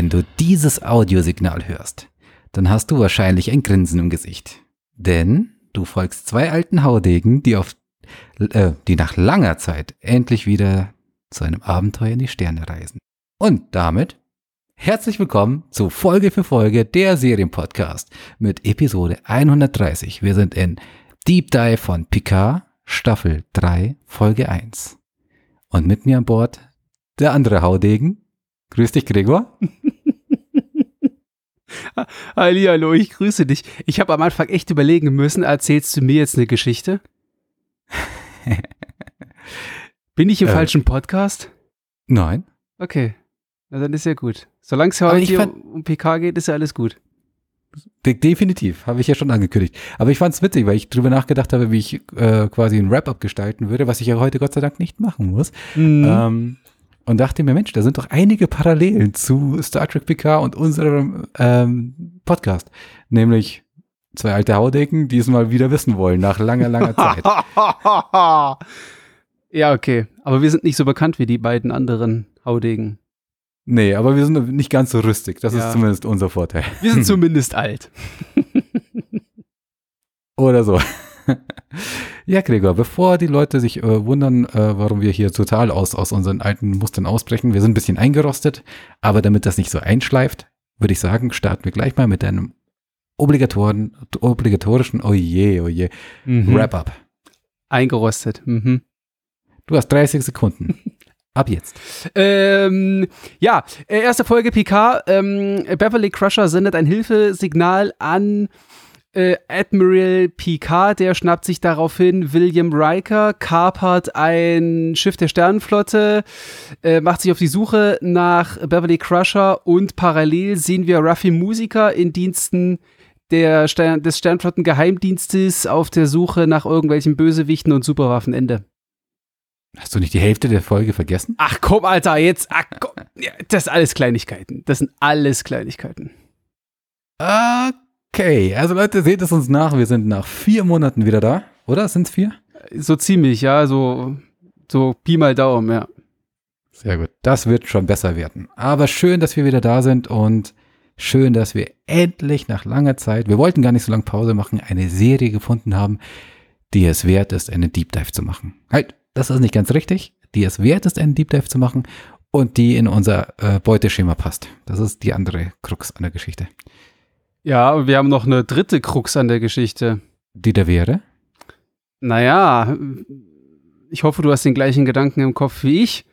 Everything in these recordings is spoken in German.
Wenn du dieses Audiosignal hörst, dann hast du wahrscheinlich ein Grinsen im Gesicht. Denn du folgst zwei alten Haudegen, die auf, äh, die nach langer Zeit endlich wieder zu einem Abenteuer in die Sterne reisen. Und damit herzlich willkommen zu Folge für Folge der Serienpodcast mit Episode 130. Wir sind in Deep Dive von Picard, Staffel 3, Folge 1. Und mit mir an Bord der andere Haudegen. Grüß dich, Gregor. Halli, hallo, ich grüße dich. Ich habe am Anfang echt überlegen müssen, erzählst du mir jetzt eine Geschichte? Bin ich im äh, falschen Podcast? Nein. Okay, na dann ist ja gut. Solange es heute fand, um PK geht, ist ja alles gut. De definitiv, habe ich ja schon angekündigt. Aber ich fand es witzig, weil ich drüber nachgedacht habe, wie ich äh, quasi ein Wrap-up gestalten würde, was ich ja heute Gott sei Dank nicht machen muss. Mhm. Ähm, und dachte mir, Mensch, da sind doch einige Parallelen zu Star Trek PK und unserem ähm, Podcast. Nämlich zwei alte Haudecken, die es mal wieder wissen wollen, nach langer, langer Zeit. ja, okay. Aber wir sind nicht so bekannt wie die beiden anderen Haudegen. Nee, aber wir sind nicht ganz so rüstig. Das ja. ist zumindest unser Vorteil. Wir sind zumindest alt. Oder so. ja, Gregor, bevor die Leute sich äh, wundern, äh, warum wir hier total aus, aus unseren alten Mustern ausbrechen, wir sind ein bisschen eingerostet, aber damit das nicht so einschleift, würde ich sagen, starten wir gleich mal mit einem obligatorischen, obligatorischen, oh je, oh mhm. Wrap-up. Eingerostet. Mhm. Du hast 30 Sekunden. Ab jetzt. Ähm, ja, äh, erste Folge PK. Ähm, Beverly Crusher sendet ein Hilfesignal an äh, Admiral Picard, der schnappt sich daraufhin William Riker, kapert ein Schiff der Sternenflotte, äh, macht sich auf die Suche nach Beverly Crusher und parallel sehen wir Ruffy Musiker in Diensten der Stern des Sternflottengeheimdienstes auf der Suche nach irgendwelchen Bösewichten und Superwaffenende. Hast du nicht die Hälfte der Folge vergessen? Ach komm, Alter, jetzt. Ach, komm. Das sind alles Kleinigkeiten. Das sind alles Kleinigkeiten. Okay. Okay, also Leute, seht es uns nach. Wir sind nach vier Monaten wieder da, oder? Sind es vier? So ziemlich, ja. So, so Pi mal Daumen, ja. Sehr gut. Das wird schon besser werden. Aber schön, dass wir wieder da sind und schön, dass wir endlich nach langer Zeit, wir wollten gar nicht so lange Pause machen, eine Serie gefunden haben, die es wert ist, eine Deep Dive zu machen. Halt, das ist nicht ganz richtig. Die es wert ist, einen Deep Dive zu machen und die in unser äh, Beuteschema passt. Das ist die andere Krux an der Geschichte. Ja, wir haben noch eine dritte Krux an der Geschichte. Die da wäre? Naja, ich hoffe, du hast den gleichen Gedanken im Kopf wie ich.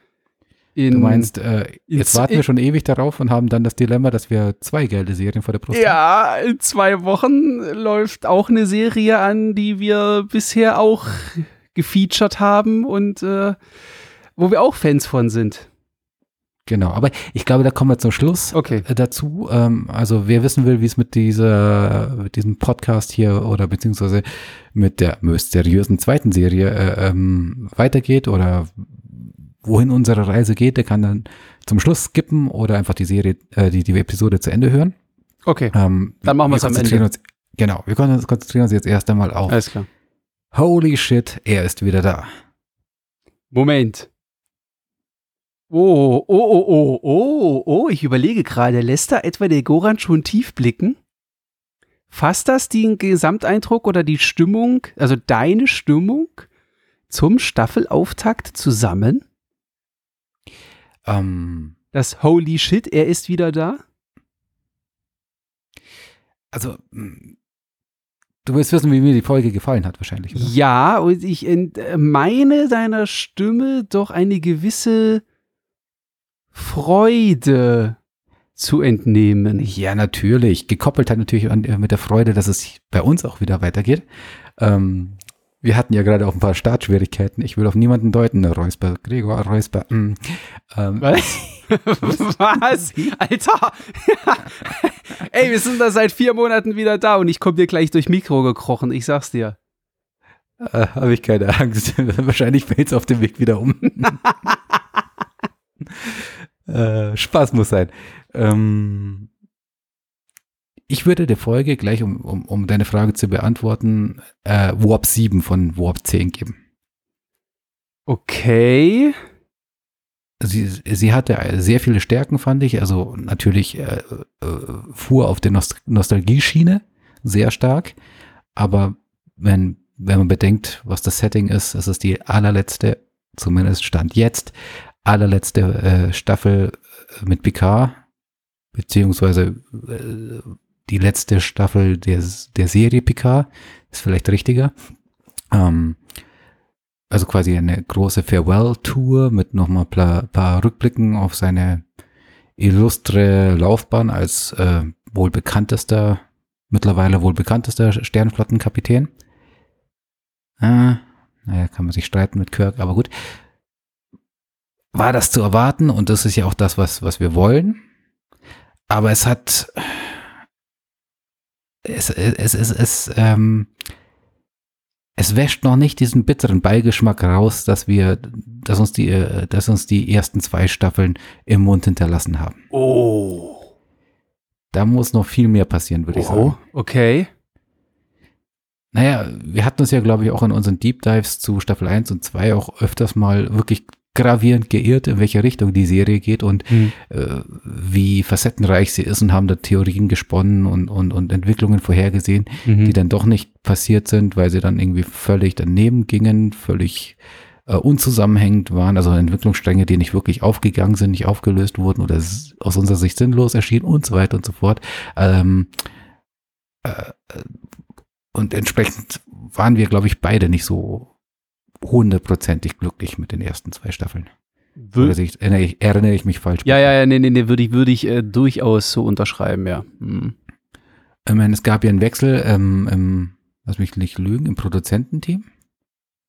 In, du meinst, äh, jetzt warten wir schon ewig darauf und haben dann das Dilemma, dass wir zwei geile Serien vor der Brust ja, haben. Ja, in zwei Wochen läuft auch eine Serie an, die wir bisher auch gefeatured haben und äh, wo wir auch Fans von sind. Genau, aber ich glaube, da kommen wir zum Schluss okay. Äh, dazu. Ähm, also wer wissen will, wie es mit dieser, mit diesem Podcast hier oder beziehungsweise mit der mysteriösen zweiten Serie äh, ähm, weitergeht oder wohin unsere Reise geht, der kann dann zum Schluss skippen oder einfach die Serie, äh, die, die Episode zu Ende hören. Okay. Ähm, dann machen wir es am Ende. Uns, genau, wir konzentrieren uns jetzt erst einmal auf. Alles klar. Holy shit, er ist wieder da. Moment. Oh, oh, oh, oh, oh, oh, ich überlege gerade, lässt da etwa der Goran schon tief blicken? Fasst das den Gesamteindruck oder die Stimmung, also deine Stimmung zum Staffelauftakt zusammen? Ähm, das Holy Shit, er ist wieder da? Also, mm, du willst wissen, wie mir die Folge gefallen hat, wahrscheinlich, oder? Ja, und ich meine deiner Stimme doch eine gewisse Freude zu entnehmen. Ja, natürlich. Gekoppelt hat natürlich an, mit der Freude, dass es bei uns auch wieder weitergeht. Ähm, wir hatten ja gerade auch ein paar Startschwierigkeiten. Ich will auf niemanden deuten. Räusper, Gregor, Räusper. Mm. Ähm. Was? Was? Alter! Ey, wir sind da seit vier Monaten wieder da und ich komme dir gleich durch Mikro gekrochen. Ich sag's dir. Äh, Habe ich keine Angst. Wahrscheinlich fällt es auf dem Weg wieder um. Äh, Spaß muss sein. Ähm, ich würde der Folge gleich, um, um, um deine Frage zu beantworten, äh, Warp 7 von Warp 10 geben. Okay. sie, sie hatte sehr viele Stärken, fand ich. Also natürlich äh, äh, fuhr auf der Nost Nostalgie-Schiene sehr stark. Aber wenn, wenn man bedenkt, was das Setting ist, es ist die allerletzte, zumindest Stand jetzt, allerletzte äh, Staffel mit Picard, beziehungsweise äh, die letzte Staffel der, der Serie Picard, ist vielleicht richtiger. Ähm, also quasi eine große Farewell-Tour mit nochmal ein paar Rückblicken auf seine illustre Laufbahn als äh, wohl bekanntester, mittlerweile wohl bekanntester Sternflottenkapitän. Äh, naja, kann man sich streiten mit Kirk, aber gut. War das zu erwarten und das ist ja auch das, was, was wir wollen. Aber es hat, es, es, es, es, ähm, es wäscht noch nicht diesen bitteren Beigeschmack raus, dass wir, dass uns die, dass uns die ersten zwei Staffeln im Mund hinterlassen haben. Oh. Da muss noch viel mehr passieren, würde ich sagen. Okay. Naja, wir hatten uns ja, glaube ich, auch in unseren Deep Dives zu Staffel 1 und 2 auch öfters mal wirklich gravierend geirrt, in welche Richtung die Serie geht und Hm. äh, wie facettenreich sie ist und haben da Theorien gesponnen und, und, und Entwicklungen vorhergesehen, Mhm. die dann doch nicht passiert sind, weil sie dann irgendwie völlig daneben gingen, völlig äh, unzusammenhängend waren, also Entwicklungsstränge, die nicht wirklich aufgegangen sind, nicht aufgelöst wurden oder aus unserer Sicht sinnlos erschienen und so weiter und so fort. Ähm, äh, äh, und entsprechend waren wir, glaube ich, beide nicht so hundertprozentig glücklich mit den ersten zwei Staffeln. Wür sehe ich, erinnere, ich, erinnere ich mich falsch? ja, ja, ja, nee, nee, nee, würde ich, würde ich äh, durchaus so unterschreiben, ja. Hm. Ich meine, es gab ja einen Wechsel ähm, im, lass mich nicht lügen, im Produzententeam.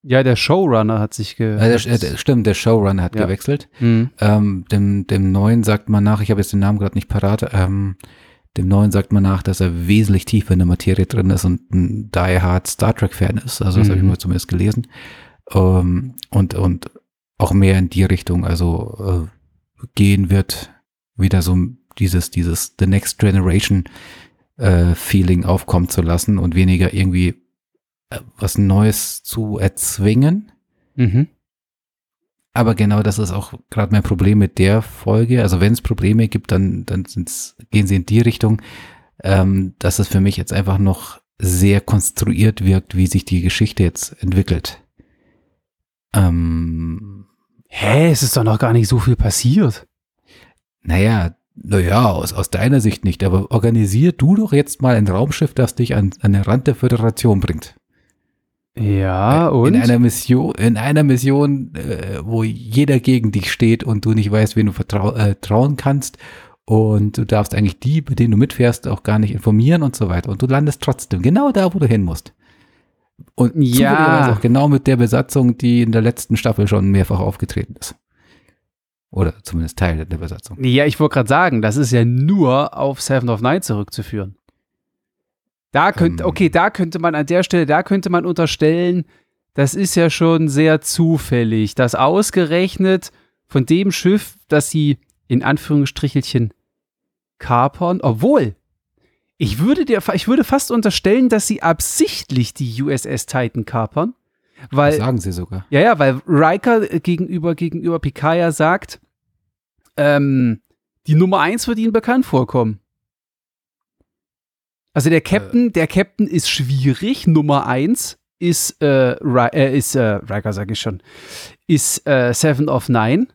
Ja, der Showrunner hat sich ge. Der, äh, stimmt, der Showrunner hat Ja. gewechselt. Hm. Ähm, dem, dem Neuen sagt man nach, ich habe jetzt den Namen gerade nicht parat, ähm, dem Neuen sagt man nach, dass er wesentlich tiefer in der Materie drin ist und ein Die Hard Star Trek Fan ist. Also das habe ich Mhm. mal zumindest gelesen. Ähm, und, und auch mehr in die Richtung, also äh, gehen wird, wieder so dieses, dieses The Next Generation äh, Feeling aufkommen zu lassen und weniger irgendwie äh, was Neues zu erzwingen. Mhm. Aber genau das ist auch gerade mein Problem mit der Folge. Also wenn es Probleme gibt, dann, dann sind's, gehen sie in die Richtung, ähm, dass es für mich jetzt einfach noch sehr konstruiert wirkt, wie sich die Geschichte jetzt entwickelt. Ähm, Hä, es ist doch noch gar nicht so viel passiert. naja, naja, aus, aus deiner Sicht nicht, aber organisier du doch jetzt mal ein Raumschiff, das dich an, an den Rand der Föderation bringt. Ja, und? In einer Mission, in einer Mission, äh, wo jeder gegen dich steht und du nicht weißt, wen du vertrau äh, trauen kannst. Und du darfst eigentlich die, bei denen du mitfährst, auch gar nicht informieren und so weiter. Und du landest trotzdem genau da, wo du hin musst. Und Ja. auch genau mit der Besatzung, die in der letzten Staffel schon mehrfach aufgetreten ist. Oder zumindest Teil der Besatzung. ja, ich wollte gerade sagen, das ist ja nur auf Seven of Nine zurückzuführen. Da könnte, Ähm. okay, da könnte man an der Stelle, da könnte man unterstellen, das ist ja schon sehr zufällig, dass ausgerechnet von dem Schiff, das sie in Anführungsstrichelchen kapern, obwohl ich würde dir, ich würde fast unterstellen, dass sie absichtlich die USS Titan kapern, Das weil sagen sie sogar. ja, ja, weil Riker äh, gegenüber, gegenüber Picard sagt, ähm, die Nummer 1 wird ihnen bekannt vorkommen. Also der Captain, der Captain ist schwierig. Nummer 1 ist, äh, äh, ist äh, Riker, sage ich schon, ist äh, Seven of Nine.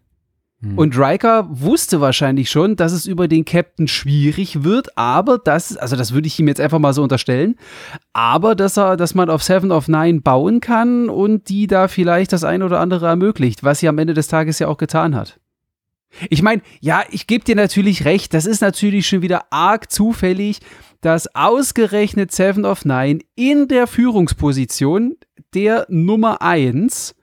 Hm. Und Riker wusste wahrscheinlich schon, dass es über den Captain schwierig wird, aber das, also das würde ich ihm jetzt einfach mal so unterstellen, aber dass er, dass man auf Seven of Nine bauen kann und die da vielleicht das ein oder andere ermöglicht, was sie am Ende des Tages ja auch getan hat. Ich meine, ja, ich gebe dir natürlich recht, das ist natürlich schon wieder arg zufällig, dass ausgerechnet Seven of Nine in der Führungsposition der Nummer 1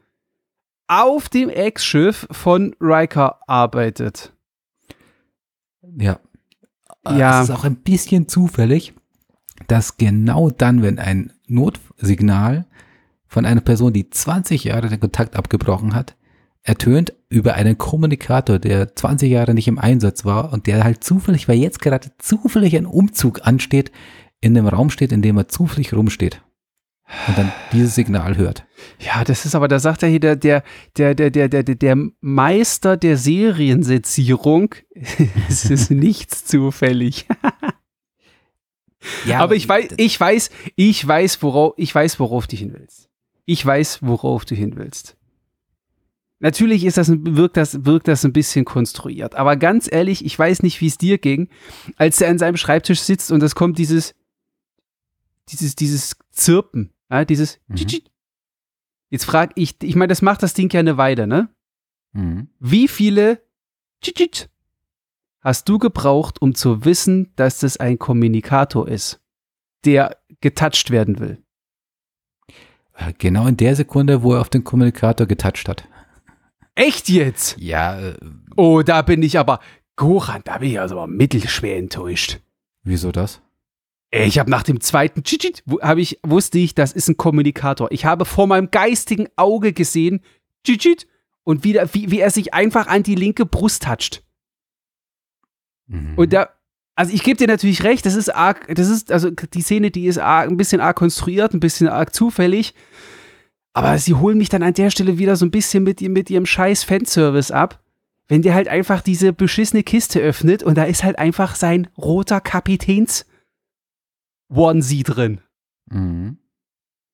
auf dem Ex-Schiff von Riker arbeitet. Ja. Ja. Es ist auch ein bisschen zufällig, dass genau dann, wenn ein Notsignal von einer Person, die 20 Jahre den Kontakt abgebrochen hat, ertönt über einen Kommunikator, der 20 Jahre nicht im Einsatz war und der halt zufällig, weil jetzt gerade zufällig ein Umzug ansteht, in dem Raum steht, in dem er zufällig rumsteht. Und dann dieses Signal hört. Ja, das ist aber, da sagt er hier, der, der, der, der, der, der, der Meister der Seriensezierung, es ist nichts zufällig. ja, aber ich weiß, ich weiß, ich weiß, worauf, ich weiß, worauf du hin willst. Ich weiß, worauf du hin willst. Natürlich ist das, wirkt, das, wirkt das ein bisschen konstruiert. Aber ganz ehrlich, ich weiß nicht, wie es dir ging, als er an seinem Schreibtisch sitzt und es kommt dieses, dieses, dieses Zirpen, ja, dieses mhm. Jetzt frage ich, ich meine, das macht das Ding ja eine Weile, ne? Mhm. Wie viele hast du gebraucht, um zu wissen, dass das ein Kommunikator ist, der getouched werden will? Genau in der Sekunde, wo er auf den Kommunikator getoucht hat. Echt jetzt? Ja. Äh, oh, da bin ich aber, Goran, da bin ich also mittelschwer enttäuscht. Wieso das? Ich habe nach dem zweiten Chichit, habe ich wusste ich, das ist ein Kommunikator. Ich habe vor meinem geistigen Auge gesehen, Chichit und wieder wie, wie er sich einfach an die linke Brust toucht. Mhm. Und da also ich gebe dir natürlich recht, das ist arg, das ist also die Szene, die ist arg, ein bisschen arg konstruiert, ein bisschen arg zufällig. Aber sie holen mich dann an der Stelle wieder so ein bisschen mit, mit ihrem scheiß Fanservice ab. Wenn der halt einfach diese beschissene Kiste öffnet und da ist halt einfach sein roter Kapitäns Onesie drin. Mhm.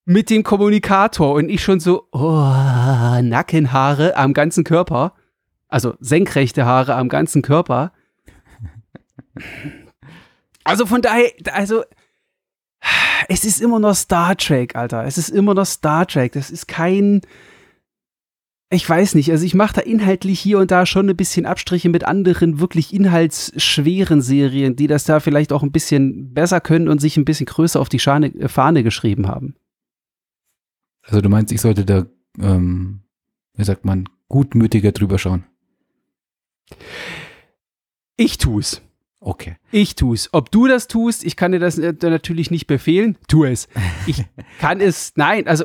Mit dem Kommunikator und ich schon so, oh, Nackenhaare am ganzen Körper. Also senkrechte Haare am ganzen Körper. Also von daher, also es ist immer noch Star Trek, Alter. Es ist immer noch Star Trek. Das ist kein, ich weiß nicht, also ich mache da inhaltlich hier und da schon ein bisschen Abstriche mit anderen wirklich inhaltsschweren Serien, die das da vielleicht auch ein bisschen besser können und sich ein bisschen größer auf die Schane, äh, Fahne geschrieben haben. Also du meinst, ich sollte da, ähm, wie sagt man, gutmütiger drüber schauen? Ich tu's. Okay. Ich tu's. Ob du das tust, ich kann dir das äh, natürlich nicht befehlen. Tu es. Ich kann es, nein, also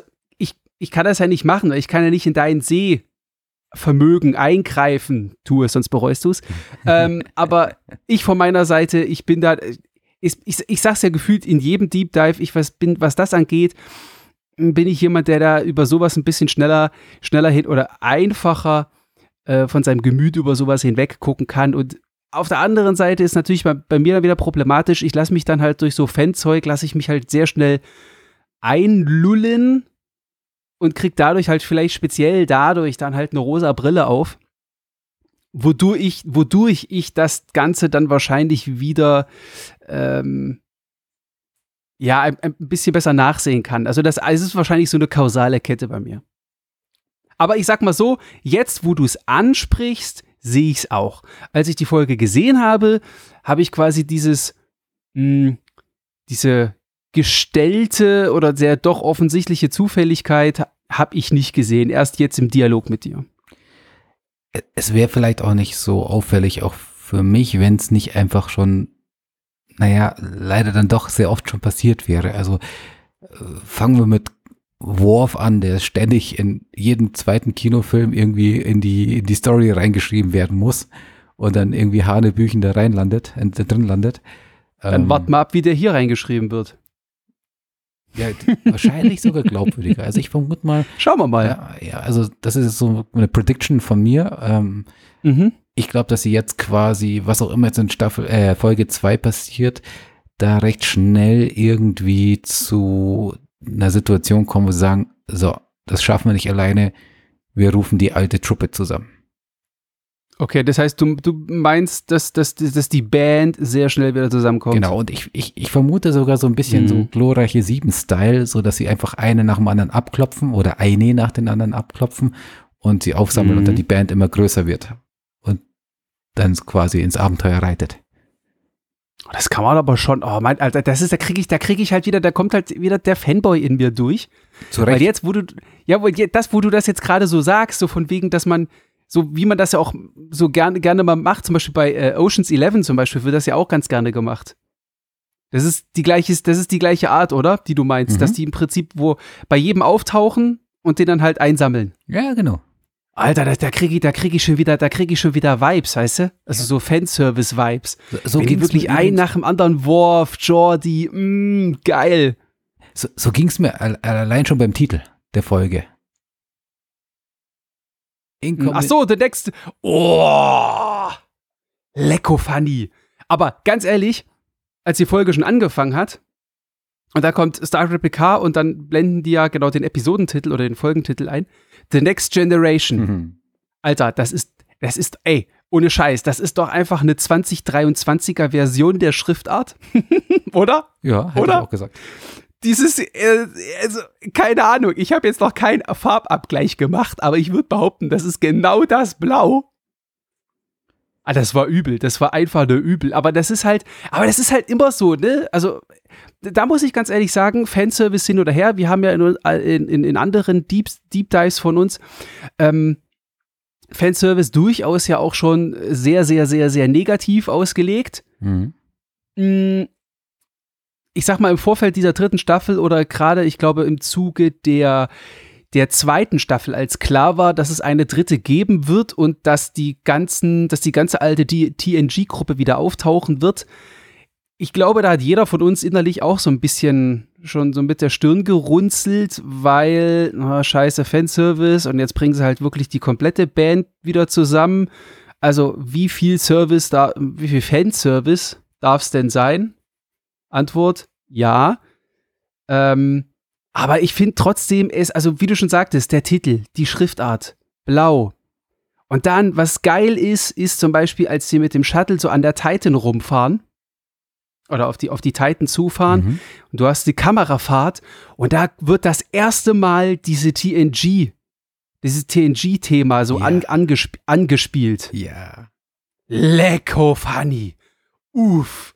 ich kann das ja nicht machen, weil ich kann ja nicht in dein Sehvermögen eingreifen. Tu es, sonst bereust du es. ähm, aber ich von meiner Seite, ich bin da, ich, ich, ich sag's ja gefühlt in jedem Deep Dive, ich was bin, was das angeht, bin ich jemand, der da über sowas ein bisschen schneller, schneller hin oder einfacher äh, von seinem Gemüt über sowas hinweg gucken kann. Und auf der anderen Seite ist natürlich bei, bei mir dann wieder problematisch. Ich lasse mich dann halt durch so Fanzeug, lasse ich mich halt sehr schnell einlullen und kriegt dadurch halt vielleicht speziell dadurch dann halt eine rosa Brille auf, wodurch ich, wodurch ich das Ganze dann wahrscheinlich wieder ähm, ja, ein, ein, bisschen besser nachsehen kann. Also das, es ist wahrscheinlich so eine kausale Kette bei mir. Aber ich sag mal so, jetzt wo du es ansprichst, sehe ich es auch. Als ich die Folge gesehen habe, habe ich quasi dieses, mh, hm, diese gestellte oder sehr doch offensichtliche Zufälligkeit habe ich nicht gesehen. Erst jetzt im Dialog mit dir. Es wäre vielleicht auch nicht so auffällig, auch für mich, wenn es nicht einfach schon, naja, leider dann doch sehr oft schon passiert wäre. Also äh, fangen wir mit Worf an, der ständig in jedem zweiten Kinofilm irgendwie in die, in die Story reingeschrieben werden muss und dann irgendwie Hanebüchen da reinlandet, äh, drin landet. Dann ähm, wart mal ab, wie der hier reingeschrieben wird. Ja, wahrscheinlich sogar glaubwürdiger. Also ich vermute mal. Schauen wir mal. Ja, ja also das ist so eine Prediction von mir. Ähm, mhm. Ich glaube, dass sie jetzt quasi, was auch immer jetzt in Staffel, äh, Folge 2 passiert, da recht schnell irgendwie zu einer Situation kommen, wo sie sagen, so, das schaffen wir nicht alleine, wir rufen die alte Truppe zusammen. Okay, das heißt, du, du meinst, dass, dass, dass die Band sehr schnell wieder zusammenkommt. Genau, und ich, ich, ich vermute sogar so ein bisschen mhm. so glorreiche Sieben-Style, so dass sie einfach eine nach dem anderen abklopfen oder eine nach den anderen abklopfen und sie aufsammeln mhm. und dann die Band immer größer wird und dann quasi ins Abenteuer reitet. Das kann man aber schon, oh mein, Alter, das ist, da kriege ich, da kriege ich halt wieder, da kommt halt wieder der Fanboy in mir durch. Zu Recht. Weil jetzt, wo du, ja, das, wo du das jetzt gerade so sagst, so von wegen, dass man, so wie man das ja auch so gerne, gerne mal macht, zum Beispiel bei äh, Oceans 11 zum Beispiel, wird das ja auch ganz gerne gemacht. Das ist die gleiche, das ist die gleiche Art, oder? Die du meinst, mhm. dass die im Prinzip wo bei jedem auftauchen und den dann halt einsammeln. Ja, genau. Alter, da, da kriege ich, da krieg ich schon wieder, da kriege ich schon wieder Vibes, weißt du? Also so Fanservice-Vibes. So, so Wenn die wirklich ein nach dem anderen Worf, Jordi, mh, mm, geil. So, so ging es mir allein schon beim Titel der Folge. Ach so, The Next. Oh, lecko funny. Aber ganz ehrlich, als die Folge schon angefangen hat, und da kommt Star Trek PK und dann blenden die ja genau den Episodentitel oder den Folgentitel ein. The Next Generation. Mhm. Alter, das ist, das ist, ey, ohne Scheiß, das ist doch einfach eine 2023er Version der Schriftart. Oder? Ja, hätte Oder? ich auch gesagt dieses, äh, also, keine Ahnung, ich habe jetzt noch keinen Farbabgleich gemacht, aber ich würde behaupten, das ist genau das Blau. Ah, das war übel, das war einfach nur übel. Aber das ist halt, aber das ist halt immer so, ne? Also, da muss ich ganz ehrlich sagen, Fanservice hin oder her, wir haben ja in, in, in anderen Deep, Deep Dives von uns, ähm, Fanservice durchaus ja auch schon sehr, sehr, sehr, sehr negativ ausgelegt. Mhm. Ich sag mal, im Vorfeld dieser dritten Staffel oder gerade, ich glaube, im Zuge der, der zweiten Staffel, als klar war, dass es eine dritte geben wird und dass die ganzen, dass die ganze alte TNG-Gruppe wieder auftauchen wird. Ich glaube, da hat jeder von uns innerlich auch so ein bisschen schon so mit der Stirn gerunzelt, weil, oh, scheiße, Fanservice und jetzt bringen sie halt wirklich die komplette Band wieder zusammen. Also, wie viel Service da, wie viel Fanservice darf es denn sein? Antwort, ja. Ähm, aber ich finde trotzdem, es, also wie du schon sagtest, der Titel, die Schriftart, blau. Und dann, was geil ist, ist zum Beispiel, als sie mit dem Shuttle so an der Titan rumfahren oder auf die, auf die Titan zufahren mhm. und du hast die Kamerafahrt und da wird das erste Mal diese TNG, dieses TNG-Thema so yeah. an, angesp angespielt. Ja. Yeah. Lecko funny. Uff.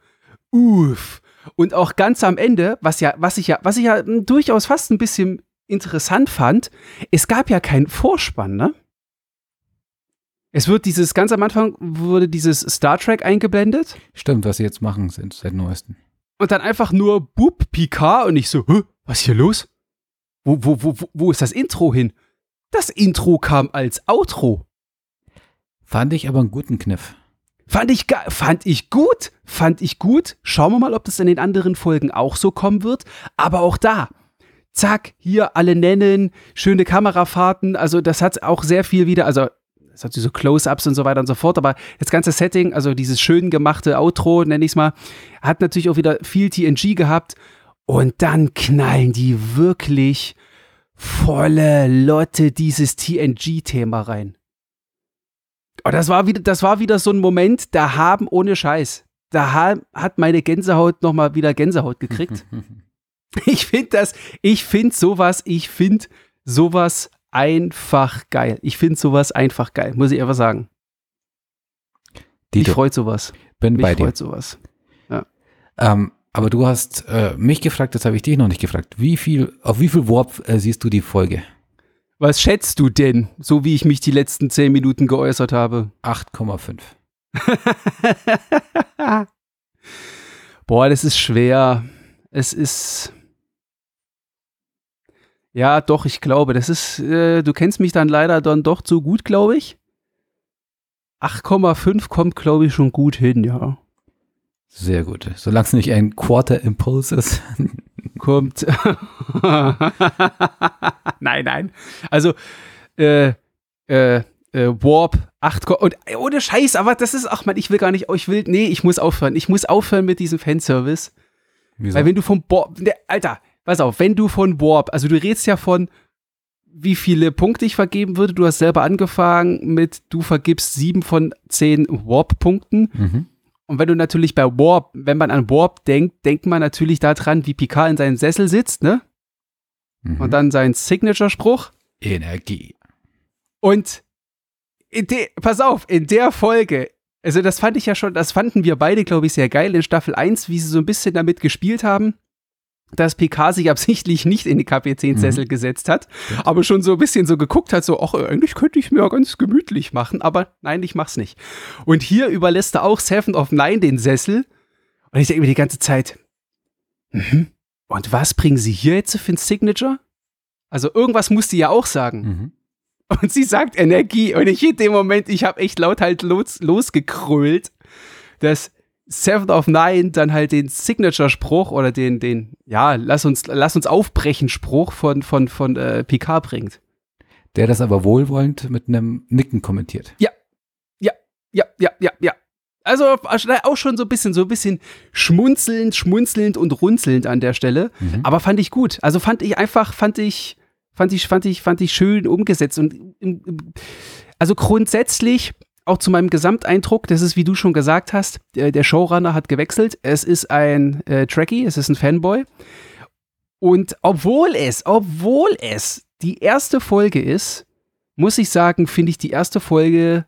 Uff. Und auch ganz am Ende, was ja, was ich ja, was ich ja durchaus fast ein bisschen interessant fand, es gab ja keinen Vorspann, ne? Es wird dieses, ganz am Anfang wurde dieses Star Trek eingeblendet. Stimmt, was sie jetzt machen, sind seit neuesten. Und dann einfach nur Bub, Picard und ich so, was ist hier los? Wo, wo, wo, wo ist das Intro hin? Das Intro kam als Outro. Fand ich aber einen guten Kniff. Fand ich, fand ich gut, fand ich gut. Schauen wir mal, ob das in den anderen Folgen auch so kommen wird. Aber auch da, zack, hier alle nennen, schöne Kamerafahrten. Also das hat auch sehr viel wieder, also es hat so Close-ups und so weiter und so fort. Aber das ganze Setting, also dieses schön gemachte Outro, nenne ich es mal, hat natürlich auch wieder viel TNG gehabt. Und dann knallen die wirklich volle Lotte dieses TNG-Thema rein. Und das war wieder, das war wieder so ein Moment, da haben ohne Scheiß, da hat meine Gänsehaut nochmal wieder Gänsehaut gekriegt. ich finde das, ich finde sowas, ich finde sowas einfach geil. Ich finde sowas einfach geil, muss ich einfach sagen. Dito. Mich freut sowas. Bin mich bei dir. freut sowas. Ja. Ähm, aber du hast äh, mich gefragt, das habe ich dich noch nicht gefragt. Wie viel, auf wie viel Warp äh, siehst du die Folge? Was schätzt du denn, so wie ich mich die letzten zehn Minuten geäußert habe? 8,5. Boah, das ist schwer. Es ist. Ja, doch, ich glaube, das ist. Äh, du kennst mich dann leider dann doch zu gut, glaube ich. 8,5 kommt, glaube ich, schon gut hin, ja. Sehr gut. Solange es nicht ein Quarter Impulse ist. Kommt. nein, nein. Also, äh, äh, äh, Warp 8 und ohne Scheiß, aber das ist, ach man, ich will gar nicht, ich will, nee, ich muss aufhören. Ich muss aufhören mit diesem Fanservice. Wieso? Weil wenn du von Warp, ne, Alter, pass auf, wenn du von Warp, also du redest ja von, wie viele Punkte ich vergeben würde. Du hast selber angefangen mit, du vergibst sieben von zehn Warp-Punkten. Mhm. Und wenn du natürlich bei Warp, wenn man an Warp denkt, denkt man natürlich daran, wie Picard in seinem Sessel sitzt, ne? Mhm. Und dann sein Signature-Spruch. Energie. Und de, pass auf, in der Folge, also das fand ich ja schon, das fanden wir beide, glaube ich, sehr geil in Staffel 1, wie sie so ein bisschen damit gespielt haben dass PK sich absichtlich nicht in die Kapitänsessel mhm. gesetzt hat, aber schon so ein bisschen so geguckt hat, so, ach, eigentlich könnte ich mir ja ganz gemütlich machen, aber nein, ich mach's nicht. Und hier überlässt er auch Seven of Nine den Sessel und ich denke mir die ganze Zeit, mhm. und was bringen sie hier jetzt für ein Signature? Also irgendwas muss sie ja auch sagen. Mhm. Und sie sagt Energie und ich in dem Moment, ich habe echt laut halt los, losgekrölt, dass Seven of Nine dann halt den Signature-Spruch oder den, den, ja, lass uns, lass uns aufbrechen Spruch von, von, von äh, Picard bringt. Der das aber wohlwollend mit einem Nicken kommentiert. Ja, ja, ja, ja, ja, ja. Also auch schon so ein bisschen, so ein bisschen schmunzelnd, schmunzelnd und runzelnd an der Stelle. Mhm. Aber fand ich gut. Also fand ich einfach, fand ich, fand ich, fand ich, fand ich schön umgesetzt. Und also grundsätzlich auch zu meinem Gesamteindruck, das ist, wie du schon gesagt hast, der, Showrunner hat gewechselt. Es ist ein äh, Trekkie, es ist ein Fanboy. Und obwohl es, obwohl es die erste Folge ist, muss ich sagen, finde ich die erste Folge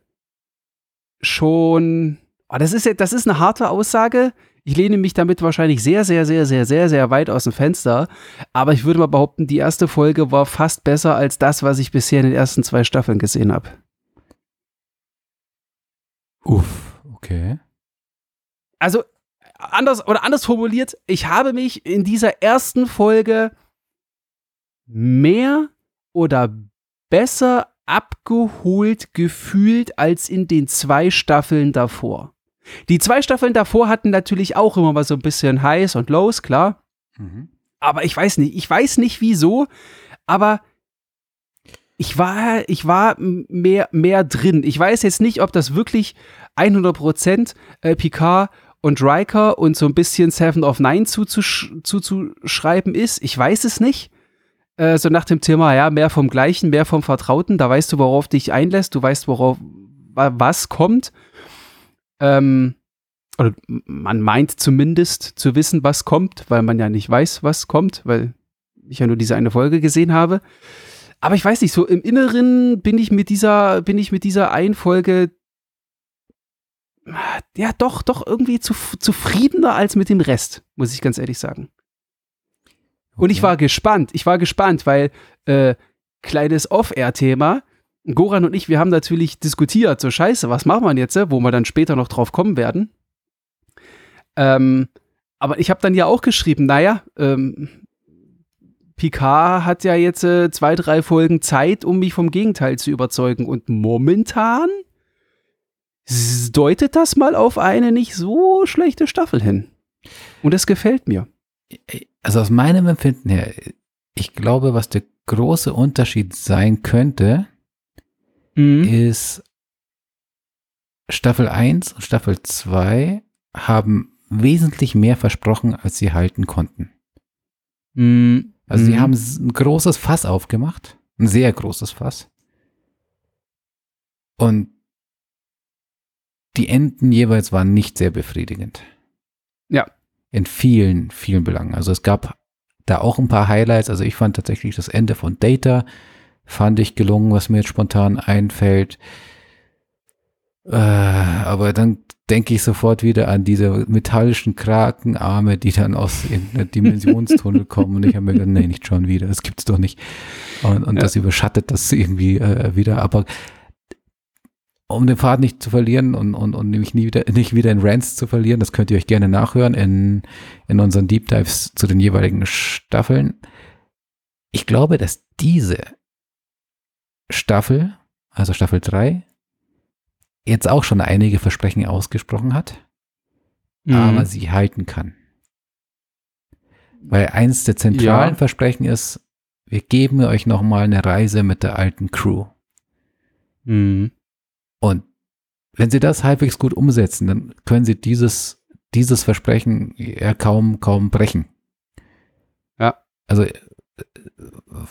schon. Oh, das ist das ist eine harte Aussage. Ich lehne mich damit wahrscheinlich sehr, sehr, sehr, sehr, sehr, sehr weit aus dem Fenster. Aber ich würde mal behaupten, die erste Folge war fast besser als das, was ich bisher in den ersten zwei Staffeln gesehen habe. Uff, okay. Also, anders oder anders formuliert, ich habe mich in dieser ersten Folge mehr oder besser abgeholt gefühlt als in den zwei Staffeln davor. Die zwei Staffeln davor hatten natürlich auch immer mal so ein bisschen Highs und Lows, klar. Mhm. Aber ich weiß nicht, ich weiß nicht wieso, aber ich war, ich war mehr, mehr drin. Ich weiß jetzt nicht, ob das wirklich 100% äh, Picard und Riker und so ein bisschen Seven of Nine zuzusch zuzuschreiben ist. Ich weiß es nicht. Äh, so nach dem Thema, ja, mehr vom Gleichen, mehr vom Vertrauten. Da weißt du, worauf dich einlässt. Du weißt, worauf was kommt. Ähm, oder man meint zumindest zu wissen, was kommt, weil man ja nicht weiß, was kommt, weil ich ja nur diese eine Folge gesehen habe. Aber ich weiß nicht, so im Inneren bin ich mit dieser, bin ich mit dieser einen Folge ja doch, doch irgendwie zu, zufriedener als mit dem Rest, muss ich ganz ehrlich sagen. Okay. Und ich war gespannt, ich war gespannt, weil äh, kleines Off-Air-Thema, Goran und ich, wir haben natürlich diskutiert, so scheiße, was machen wir jetzt, wo wir dann später noch drauf kommen werden. Ähm, aber ich habe dann ja auch geschrieben, naja, ähm, Picard hat ja jetzt äh, zwei, drei Folgen Zeit, um mich vom Gegenteil zu überzeugen. Und momentan deutet das mal auf eine nicht so schlechte Staffel hin. Und es gefällt mir. Also aus meinem Empfinden her, ich glaube, was der große Unterschied sein könnte, mhm. ist Staffel 1 und Staffel 2 haben wesentlich mehr versprochen, als sie halten konnten. Mhm. Also sie mhm. haben ein großes Fass aufgemacht, ein sehr großes Fass. Und die Enden jeweils waren nicht sehr befriedigend. Ja. In vielen, vielen Belangen. Also es gab da auch ein paar Highlights. Also ich fand tatsächlich das Ende von Data fand ich gelungen, was mir jetzt spontan einfällt. Äh, aber dann denke ich sofort wieder an diese metallischen Krakenarme, die dann aus irgendeinem Dimensionstunnel kommen. Und ich habe mir gedacht, nee, nicht schon wieder, das gibt's doch nicht. Und, und ja. das überschattet das irgendwie äh, wieder. Aber um den Pfad nicht zu verlieren und, und, und nämlich nie wieder, nicht wieder in Rants zu verlieren, das könnt ihr euch gerne nachhören in, in unseren Deep Dives zu den jeweiligen Staffeln. Ich glaube, dass diese Staffel, also Staffel 3, jetzt auch schon einige Versprechen ausgesprochen hat, mhm. aber sie halten kann. Weil eins der zentralen ja. Versprechen ist, wir geben euch nochmal eine Reise mit der alten Crew. Mhm. Und wenn sie das halbwegs gut umsetzen, dann können sie dieses, dieses Versprechen ja kaum, kaum brechen. Ja. Also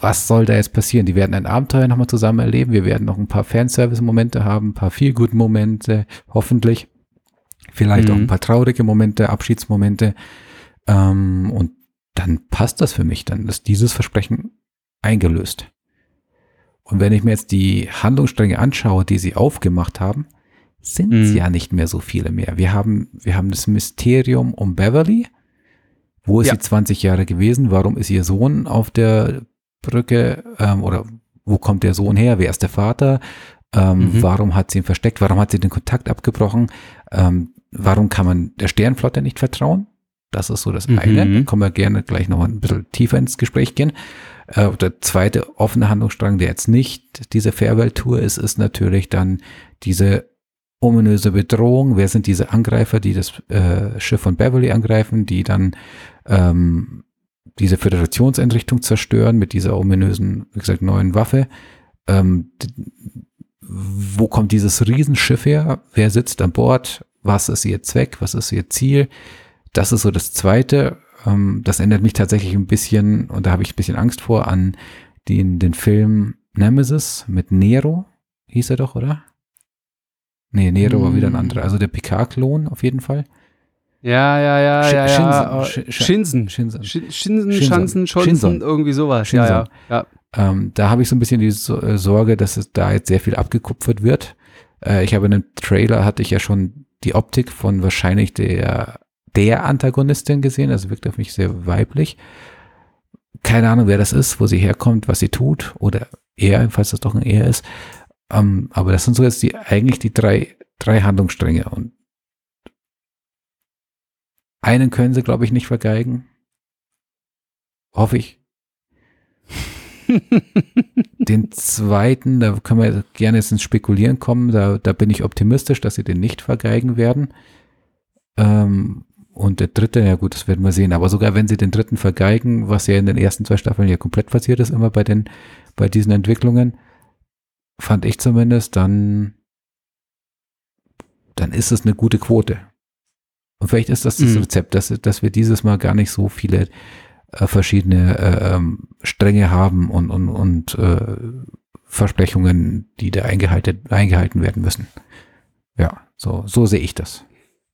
was soll da jetzt passieren? Die werden ein Abenteuer nochmal zusammen erleben. Wir werden noch ein paar Fanservice-Momente haben, ein paar Feel-Good-Momente, hoffentlich. Vielleicht mhm. auch ein paar traurige Momente, Abschiedsmomente. Ähm, und dann passt das für mich. Dann ist dieses Versprechen eingelöst. Und wenn ich mir jetzt die Handlungsstränge anschaue, die sie aufgemacht haben, sind es mhm. ja nicht mehr so viele mehr. Wir haben, wir haben das Mysterium um Beverly, wo ist ja. sie 20 Jahre gewesen? Warum ist ihr Sohn auf der Brücke? Ähm, oder wo kommt der Sohn her? Wer ist der Vater? Ähm, mhm. Warum hat sie ihn versteckt? Warum hat sie den Kontakt abgebrochen? Ähm, warum kann man der Sternflotte nicht vertrauen? Das ist so das mhm. eine. Da können wir gerne gleich noch ein bisschen tiefer ins Gespräch gehen. Äh, der zweite offene Handlungsstrang, der jetzt nicht diese Farewell-Tour ist, ist natürlich dann diese ominöse Bedrohung. Wer sind diese Angreifer, die das äh, Schiff von Beverly angreifen, die dann ähm, diese Föderationseinrichtung zerstören mit dieser ominösen, wie gesagt, neuen Waffe? Ähm, wo kommt dieses Riesenschiff her? Wer sitzt an Bord? Was ist ihr Zweck? Was ist ihr Ziel? Das ist so das Zweite. Ähm, das erinnert mich tatsächlich ein bisschen, und da habe ich ein bisschen Angst vor, an den, den Film Nemesis mit Nero. Hieß er doch, oder? Nee, Nero mm. war wieder ein hm. anderer. Also der Picard-Klon auf jeden Fall. Ja, ja, ja, Sch ja, ja. Schinsen. Schinsen. Schinsen, Schanzen, Schinsen, irgendwie sowas. Schinsen. Ja, ja. Ähm, da habe ich so ein bisschen die äh, Sorge, dass es da jetzt sehr viel abgekupfert wird. Äh, ich habe in einem Trailer hatte ich ja schon die Optik von wahrscheinlich der, der Antagonistin gesehen. Also wirkt auf mich sehr weiblich. Keine Ahnung, wer das ist, wo sie herkommt, was sie tut oder er, falls das doch ein er ist. Ähm, aber das sind so jetzt die, eigentlich die drei, drei Handlungsstränge und einen können sie, glaube ich, nicht vergeigen. Hoffe ich. den zweiten, da können wir gerne jetzt ins Spekulieren kommen, da, da bin ich optimistisch, dass sie den nicht vergeigen werden. Ähm, und der dritte, ja gut, das werden wir sehen. Aber sogar wenn sie den dritten vergeigen, was ja in den ersten zwei Staffeln ja komplett passiert ist, immer bei den, bei diesen Entwicklungen, fand ich zumindest, dann, dann ist es eine gute Quote. Und vielleicht ist das das mhm. Rezept, dass, dass wir dieses Mal gar nicht so viele äh, verschiedene äh, ähm, Stränge haben und, und, und äh, Versprechungen, die da eingehalten, eingehalten werden müssen. Ja, so, so sehe ich das.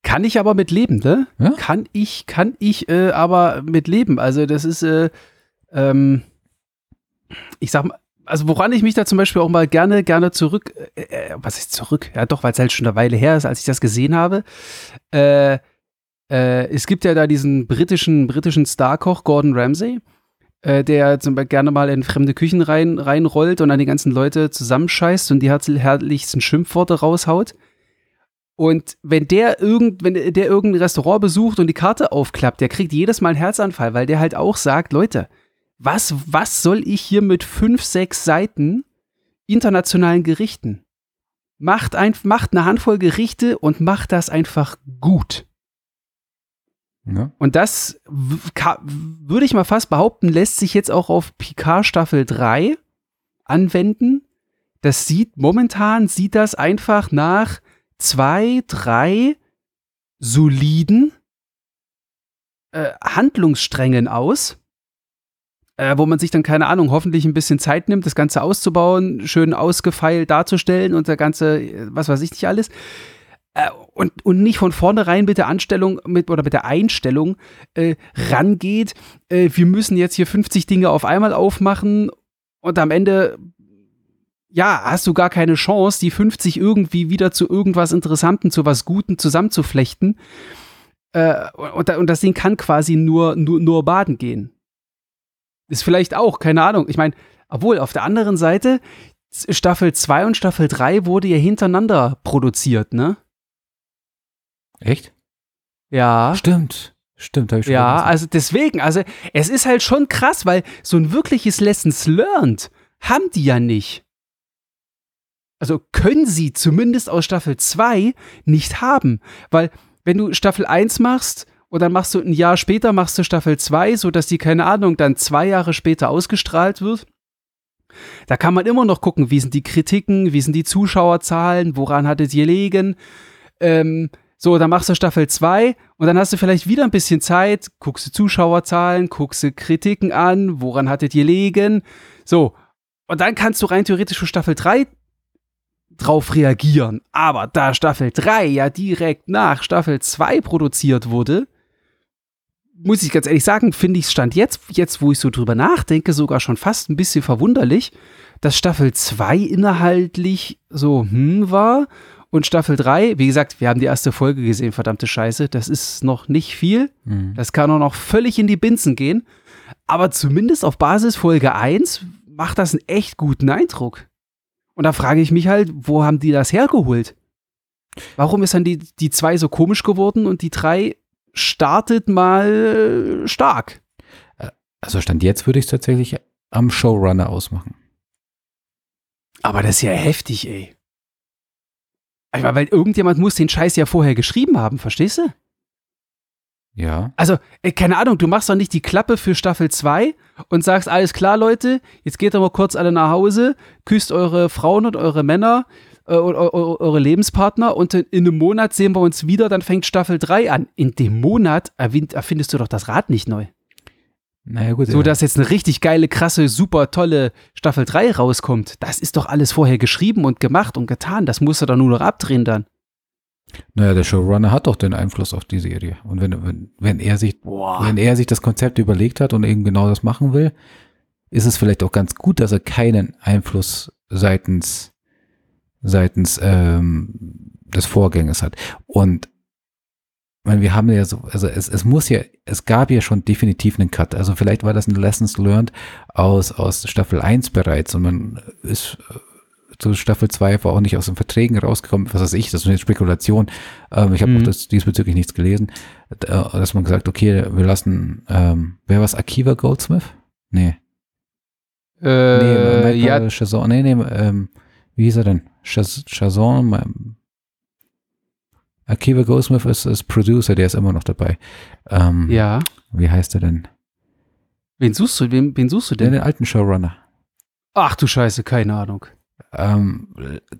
Kann ich aber mit leben, ne? Ja? Kann ich, kann ich äh, aber mit leben. Also das ist, äh, ähm, ich sag mal, also woran ich mich da zum Beispiel auch mal gerne, gerne zurück, äh, äh was ist zurück? Ja doch, weil es halt schon eine Weile her ist, als ich das gesehen habe. Äh, äh, es gibt ja da diesen britischen, britischen Starkoch Gordon Ramsay, äh, der zum Beispiel gerne mal in fremde Küchen rein, reinrollt und dann die ganzen Leute zusammenscheißt und die herrlichsten Schimpfworte raushaut. Und wenn der irgend, wenn der irgendein Restaurant besucht und die Karte aufklappt, der kriegt jedes Mal einen Herzanfall, weil der halt auch sagt, Leute, was, was soll ich hier mit fünf, sechs Seiten internationalen Gerichten? Macht, ein, macht eine Handvoll Gerichte und macht das einfach gut. Ja. Und das würde ich mal fast behaupten, lässt sich jetzt auch auf Picard Staffel 3 anwenden. Das sieht, momentan sieht das einfach nach zwei, drei soliden äh, Handlungssträngen aus äh, wo man sich dann, keine Ahnung, hoffentlich ein bisschen Zeit nimmt, das Ganze auszubauen, schön ausgefeilt darzustellen und der ganze, was weiß ich nicht alles. Äh, und, und nicht von vornherein mit der Anstellung mit, oder mit der Einstellung äh, rangeht, äh, wir müssen jetzt hier 50 Dinge auf einmal aufmachen und am Ende ja, hast du gar keine Chance, die 50 irgendwie wieder zu irgendwas Interessantem, zu was Guten zusammenzuflechten. Äh, und, und, das Ding kann quasi nur, nur, nur baden gehen. Ist vielleicht auch, keine Ahnung. Ich meine, obwohl, auf der anderen Seite, Staffel 2 und Staffel 3 wurde ja hintereinander produziert, ne? Echt? Ja. Stimmt. Stimmt, habe ich schon Ja, also deswegen, also es ist halt schon krass, weil so ein wirkliches Lessons learned haben die ja nicht. Also können sie zumindest aus Staffel 2 nicht haben, weil wenn du Staffel 1 machst, und dann machst du ein Jahr später, machst du Staffel 2, sodass die, keine Ahnung, dann zwei Jahre später ausgestrahlt wird. Da kann man immer noch gucken, wie sind die Kritiken, wie sind die Zuschauerzahlen, woran hat es gelegen. Ähm, so, dann machst du Staffel 2 und dann hast du vielleicht wieder ein bisschen Zeit, guckst du Zuschauerzahlen, guckst du Kritiken an, woran hat es gelegen. So, und dann kannst du rein theoretisch für Staffel 3 drauf reagieren. Aber da Staffel 3 ja direkt nach Staffel 2 produziert wurde, muss ich ganz ehrlich sagen, finde ich es stand jetzt, jetzt wo ich so drüber nachdenke, sogar schon fast ein bisschen verwunderlich, dass Staffel 2 inhaltlich so hm war und Staffel 3, wie gesagt, wir haben die erste Folge gesehen, verdammte Scheiße, das ist noch nicht viel. Mhm. Das kann auch noch völlig in die Binsen gehen. Aber zumindest auf Basis Folge 1 macht das einen echt guten Eindruck. Und da frage ich mich halt, wo haben die das hergeholt? Warum ist dann die, die zwei so komisch geworden und die drei startet mal stark. Also Stand jetzt würde ich es tatsächlich am Showrunner ausmachen. Aber das ist ja heftig, ey. Aber weil irgendjemand muss den Scheiß ja vorher geschrieben haben, verstehst du? Ja. Also, ey, keine Ahnung, du machst doch nicht die Klappe für Staffel 2 und sagst, alles klar, Leute, jetzt geht doch mal kurz alle nach Hause, küsst eure Frauen und eure Männer, äh, eure Lebenspartner und in einem Monat sehen wir uns wieder, dann fängt Staffel 3 an. In dem Monat erfindest du doch das Rad nicht neu. Naja, gut. So, dass jetzt eine richtig geile, krasse, super tolle Staffel 3 rauskommt, das ist doch alles vorher geschrieben und gemacht und getan. Das musst du doch nur noch abdrehen dann. Naja, der Showrunner hat doch den Einfluss auf die Serie. Und wenn, wenn, wenn er sich, Boah. wenn er sich das Konzept überlegt hat und eben genau das machen will, ist es vielleicht auch ganz gut, dass er keinen Einfluss seitens, seitens ähm, des Vorgängers hat. Und meine, wir haben ja so, also es, es muss ja, es gab ja schon definitiv einen Cut. Also vielleicht war das ein Lessons learned aus, aus Staffel 1 bereits und man ist äh, zu Staffel 2 war auch nicht aus den Verträgen rausgekommen, was weiß ich, das ist eine Spekulation. Ähm, ich habe Mhm. auch das, diesbezüglich nichts gelesen, äh, dass man gesagt, okay, wir lassen, ähm, wer war's, Akiva Goldsmith? Nee. Äh, nee, ja, Chazon, nee, nee, ähm, wie hieß er denn? Chaz Chazon, ähm, Akiva Goldsmith ist, ist Producer, der ist immer noch dabei. Ähm, ja. Wie heißt er denn? Wen suchst du? Wen, wen suchst du Den, denn? den alten Showrunner. Ach du Scheiße, keine Ahnung. Ähm,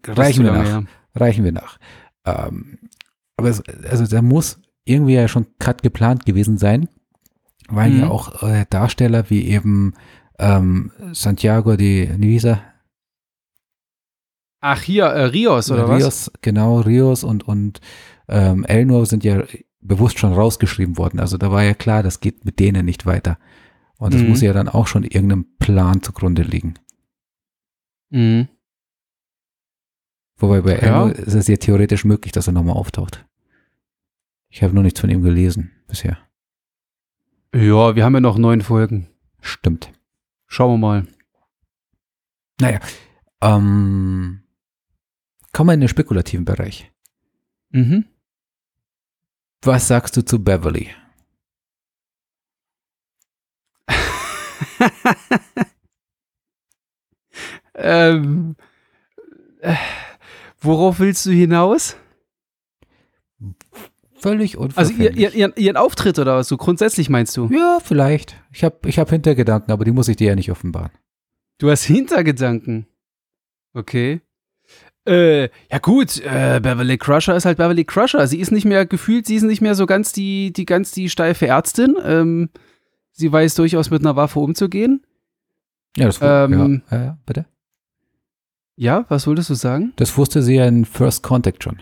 reichen wir nach. Reichen wir nach. Ähm, aber es, also da muss irgendwie ja schon Cut geplant gewesen sein, weil Mhm. ja auch äh, Darsteller wie eben ähm, Santiago de Nivisa, Ach, hier, äh, Rios, oder was? Rios, genau, Rios und, und ähm, Elnor sind ja bewusst schon rausgeschrieben worden. Also da war ja klar, das geht mit denen nicht weiter. Und das Mhm. muss ja dann auch schon irgendeinem Plan zugrunde liegen. Mhm. Wobei bei Ja. Elnor ist es ja theoretisch möglich, dass er nochmal auftaucht. Ich habe nur nichts von ihm gelesen bisher. Ja, wir haben ja noch neun Folgen. Stimmt. Schauen wir mal. Naja, ähm, kommen wir in den spekulativen Bereich. Mhm. Was sagst du zu Beverly? ähm, äh, worauf willst du hinaus? Völlig Also unverfänglich. ihr, ihr, ihren, ihren Auftritt oder was? So grundsätzlich meinst du? ja, vielleicht. Ich habe ich hab Hintergedanken, aber die muss ich dir ja nicht offenbaren. Du hast Hintergedanken. Okay. Äh, ja gut, äh, Beverly Crusher ist halt Beverly Crusher. Sie ist nicht mehr gefühlt, sie ist nicht mehr so ganz die, die ganz die steife Ärztin. Ähm, sie weiß durchaus mit einer Waffe umzugehen. Ja, das Ähm, ja, ja, ja, bitte. Ja, was wolltest du sagen? Das wusste sie ja in First Contact schon.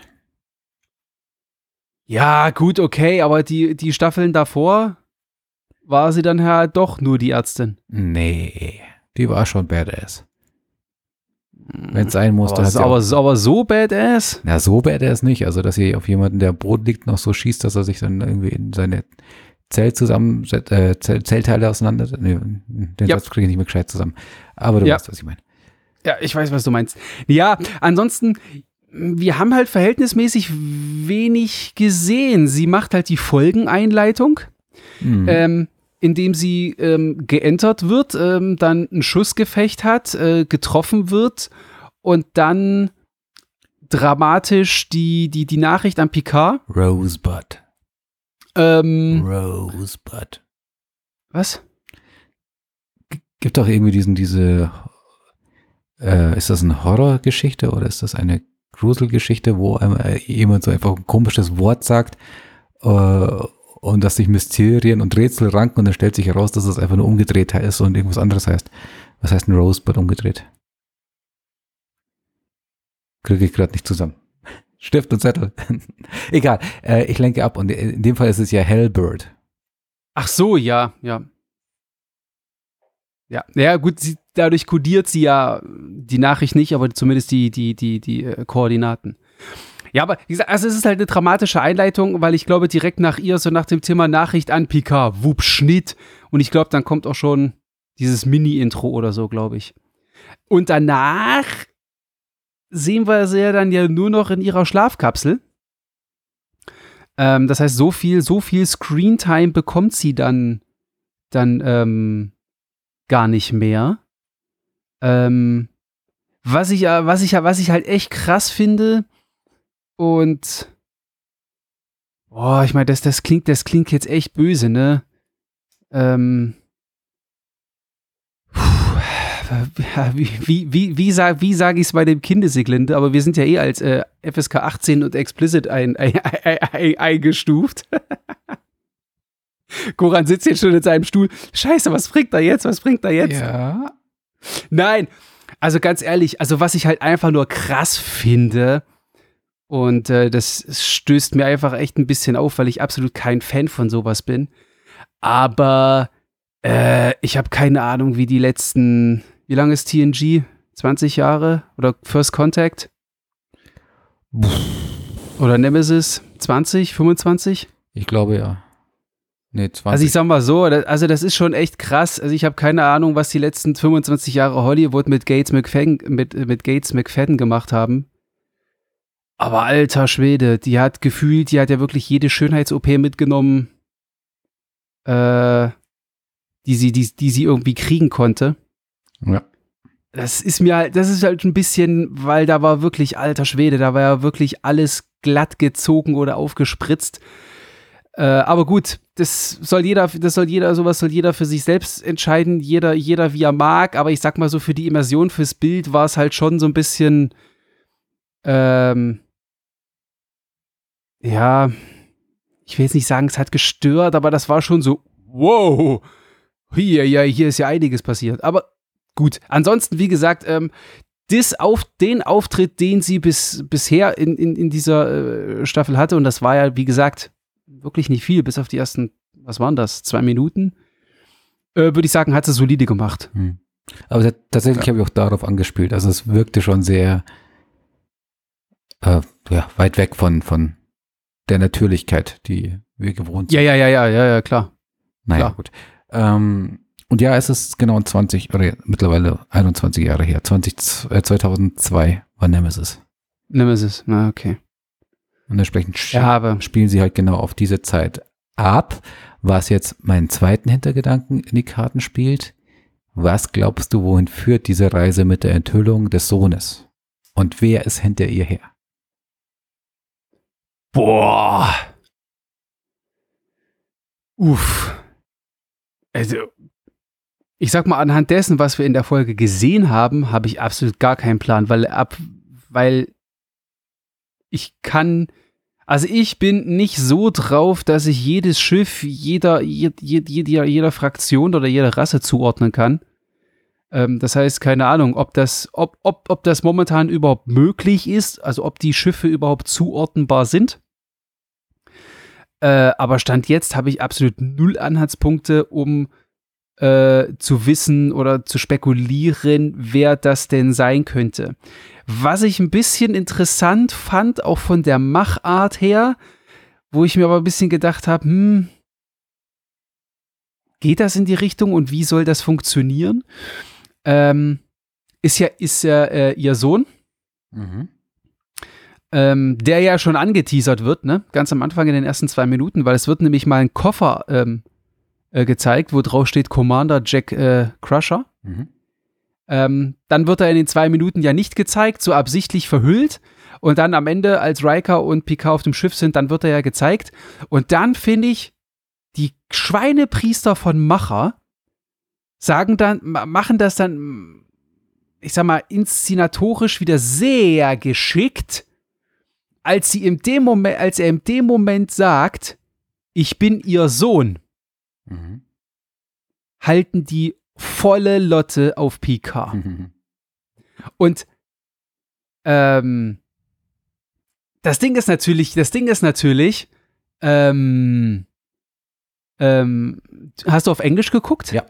Ja, gut, okay, aber die, die Staffeln davor war sie dann ja doch nur die Ärztin. Nee, die war schon badass. Wenn es sein musste, aber, sie aber, aber so badass? Na, so badass nicht. Also, dass sie auf jemanden, der am Boden liegt, noch so schießt, dass er sich dann irgendwie in seine Zell zusammen, äh, Zell, Zellteile auseinander. Nee, den Ja. Satz kriege ich nicht mehr gescheit zusammen. Aber du Ja. weißt, was ich meine. Ja, ich weiß, was du meinst. Ja, ansonsten, wir haben halt verhältnismäßig wenig gesehen. Sie macht halt die Folgeneinleitung, Mhm. ähm, indem sie ähm, geentert wird, ähm, dann ein Schussgefecht hat, äh, getroffen wird und dann dramatisch die, die, die Nachricht an Picard. Rosebud. Ähm, Rosebud. was? Gibt doch irgendwie diesen, diese, äh, ist das eine Horrorgeschichte oder ist das eine Gruselgeschichte, wo äh, jemand so einfach ein komisches Wort sagt äh, und dass sich Mysterien und Rätsel ranken und dann stellt sich heraus, dass es einfach nur umgedreht ist und irgendwas anderes heißt. Was heißt ein Rosebud umgedreht? Kriege ich gerade nicht zusammen. Stift und Zettel. Egal, äh, ich lenke ab und in dem Fall ist es ja Hellbird. Ach so, ja, ja. Ja, ja gut, sie, dadurch kodiert sie ja die Nachricht nicht, aber zumindest die, die, die, die äh, Koordinaten. Ja, aber wie gesagt, also es ist halt eine dramatische Einleitung, weil ich glaube, direkt nach ihr, so nach dem Thema Nachricht an Picard, wupp, Schnitt. Und ich glaube, dann kommt auch schon dieses Mini-Intro oder so, glaube ich. Und danach sehen wir sie ja dann ja nur noch in ihrer Schlafkapsel. Ähm, das heißt, so viel, so viel Screentime bekommt sie dann, dann ähm, gar nicht mehr. Ähm, was ich, was ich, was ich halt echt krass finde, Und boah, ich meine, das, das klingt, das klingt jetzt echt böse, ne? Ähm, wie, wie, wie, wie, sag, wie sage ich es bei dem Kindeseglinde, aber wir sind ja eh als äh, FSK 18 und explicit ein, ein, ein, eingestuft. Goran sitzt jetzt schon in seinem Stuhl. Scheiße, was bringt er jetzt? Was bringt er jetzt? Ja. Nein, also ganz ehrlich, also was ich halt einfach nur krass finde, und äh, das stößt mir einfach echt ein bisschen auf, weil ich absolut kein Fan von sowas bin. Aber äh, ich habe keine Ahnung, wie die letzten, wie lange ist TNG? 20 Jahre? Oder First Contact? Oder Nemesis? 20, 25? Ich glaube ja. Nee, 20. Also ich sag mal so, also das ist schon echt krass. Also ich habe keine Ahnung, was die letzten 25 Jahre Hollywood mit Gates McFadden, mit, mit Gates McFadden gemacht haben. Aber alter Schwede, die hat gefühlt, die hat ja wirklich jede Schönheits-OP mitgenommen, äh, die sie, die, die sie irgendwie kriegen konnte. Ja. Das ist mir halt, das ist halt ein bisschen, weil da war wirklich alter Schwede, da war ja wirklich alles glatt gezogen oder aufgespritzt. Äh, aber gut, das soll jeder, das soll jeder, sowas soll jeder für sich selbst entscheiden, jeder, jeder wie er mag, aber ich sag mal so, für die Immersion, fürs Bild war es halt schon so ein bisschen, ähm, ja, ich will jetzt nicht sagen, es hat gestört, aber das war schon so, wow, hier, ja, hier ist ja einiges passiert. Aber gut, ansonsten, wie gesagt, ähm, das auf, den Auftritt, den sie bis, bisher in, in, in dieser äh, Staffel hatte, und das war ja, wie gesagt, wirklich nicht viel, bis auf die ersten, was waren das, zwei Minuten, äh, würde ich sagen, hat sie solide gemacht. Hm. Aber tatsächlich ja. habe ich auch darauf angespielt. Also es wirkte schon sehr äh, ja, weit weg von, von der Natürlichkeit, die wir gewohnt sind. Ja, ja, ja, ja, ja, ja, klar. Naja, klar. gut. Ähm, und ja, es ist genau 20 oder mittlerweile 21 Jahre her. 20, äh, 2002 war Nemesis. Nemesis, na okay. Und entsprechend ja, spielen sie halt genau auf diese Zeit ab. Was jetzt meinen zweiten Hintergedanken in die Karten spielt. Was glaubst du, wohin führt diese Reise mit der Enthüllung des Sohnes? Und wer ist hinter ihr her? Boah. Uff. Also, ich sag mal, anhand dessen, was wir in der Folge gesehen haben, habe ich absolut gar keinen Plan, weil ab, weil ich kann, also ich bin nicht so drauf, dass ich jedes Schiff jeder, jeder, jeder, jeder Fraktion oder jeder Rasse zuordnen kann. Ähm, das heißt, keine Ahnung, ob das, ob, ob, ob das momentan überhaupt möglich ist, also ob die Schiffe überhaupt zuordnenbar sind. Äh, aber Stand jetzt habe ich absolut null Anhaltspunkte, um äh, zu wissen oder zu spekulieren, wer das denn sein könnte. Was ich ein bisschen interessant fand, auch von der Machart her, wo ich mir aber ein bisschen gedacht habe, hm, geht das in die Richtung und wie soll das funktionieren? Ähm, ist ja, ist ja äh, ihr Sohn. Mhm ähm, der ja schon angeteasert wird, ne? Ganz am Anfang in den ersten zwei Minuten, weil es wird nämlich mal ein Koffer ähm, äh, gezeigt, wo drauf steht Commander Jack äh, Crusher. Mhm. Ähm, dann wird er in den zwei Minuten ja nicht gezeigt, so absichtlich verhüllt. Und dann am Ende, als Riker und Picard auf dem Schiff sind, dann wird er ja gezeigt. Und dann finde ich, die Schweinepriester von Macher sagen dann, machen das dann, ich sag mal, inszenatorisch wieder sehr geschickt als sie in dem Moment, als er in dem Moment sagt, ich bin ihr Sohn, mhm. halten die volle Lotte auf PK. Mhm. Und ähm, das Ding ist natürlich, das Ding ist natürlich, ähm, ähm, hast du auf Englisch geguckt? Ja.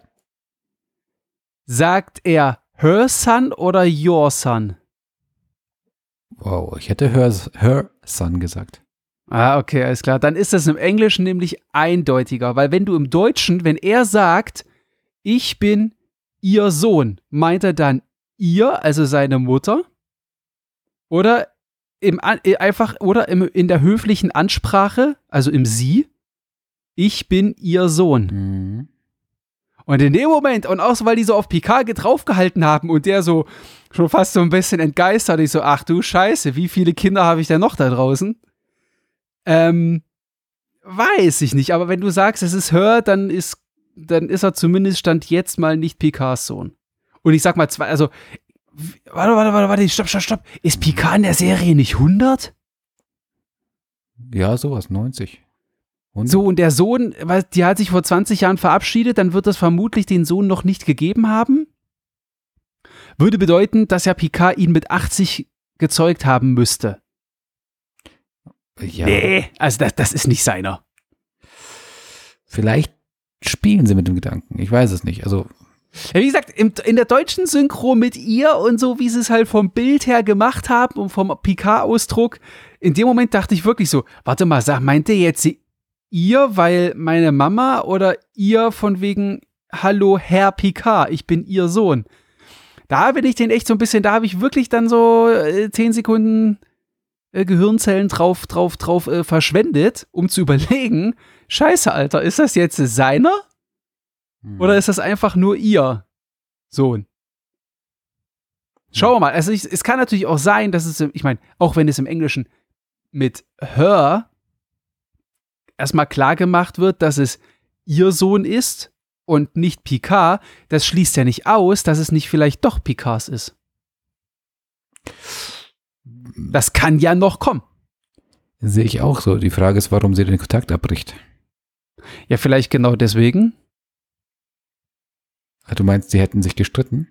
Sagt er her son oder your son? Wow, ich hätte her, her son gesagt. Ah, okay, alles klar. Dann ist das im Englischen nämlich eindeutiger, weil wenn du im Deutschen, wenn er sagt, ich bin ihr Sohn, meint er dann ihr, also seine Mutter? Oder im, äh, einfach, oder im, in der höflichen Ansprache, also im Sie, ich bin ihr Sohn. Mhm. Und in dem Moment, und auch so, weil die so auf Picard draufgehalten haben und der so schon fast so ein bisschen entgeistert, ich so, ach du Scheiße, wie viele Kinder habe ich denn noch da draußen? Ähm, weiß ich nicht, aber wenn du sagst, es ist Hör, dann ist, dann ist er zumindest Stand jetzt mal nicht Picards Sohn. Und ich sag mal zwei, also, warte, warte, warte, warte, stopp, stopp, stopp. Ist Picard in der Serie nicht 100? Ja, sowas, 90. 100? So, und der Sohn, weil die hat sich vor 20 Jahren verabschiedet, dann wird es vermutlich den Sohn noch nicht gegeben haben. Würde bedeuten, dass ja Picard ihn mit 80 gezeugt haben müsste. Ja. Nee, also das, das ist nicht seiner. Vielleicht spielen sie mit dem Gedanken. Ich weiß es nicht. Also. Ja, wie gesagt, im, in der deutschen Synchro mit ihr und so, wie sie es halt vom Bild her gemacht haben und vom Picard-Ausdruck, in dem Moment dachte ich wirklich so, warte mal, sag, meint ihr jetzt ihr, weil meine Mama oder ihr von wegen, hallo Herr Picard, ich bin ihr Sohn. Da bin ich den echt so ein bisschen, da habe ich wirklich dann so äh, zehn Sekunden äh, Gehirnzellen drauf, drauf, drauf äh, verschwendet, um zu überlegen, scheiße, Alter, ist das jetzt seiner? Hm. Oder ist das einfach nur ihr Sohn? Schauen wir mal. Also ich, es kann natürlich auch sein, dass es, ich meine, auch wenn es im Englischen mit her erstmal klar gemacht wird, dass es ihr Sohn ist und nicht Picard, das schließt ja nicht aus, dass es nicht vielleicht doch Picards ist. Das kann ja noch kommen. Sehe ich auch so. Die Frage ist, warum sie den Kontakt abbricht. Ja, vielleicht genau deswegen. Ah, du meinst, sie hätten sich gestritten?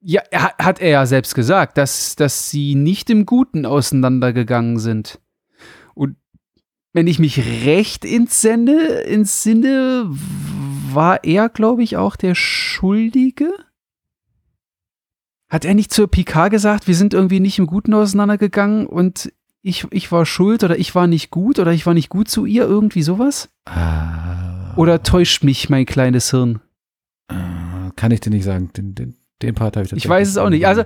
Ja, hat er ja selbst gesagt, dass, dass sie nicht im Guten auseinandergegangen sind. Wenn ich mich recht entsende, entsinne, war er, glaube ich, auch der Schuldige? Hat er nicht zu Picard gesagt, wir sind irgendwie nicht im Guten auseinandergegangen und ich, ich war schuld oder ich war nicht gut oder ich war nicht gut zu ihr, irgendwie sowas? Ah. Oder täuscht mich mein kleines Hirn? Ah, kann ich dir nicht sagen. Den, den, den Part habe ich Ich weiß es auch nicht. Also,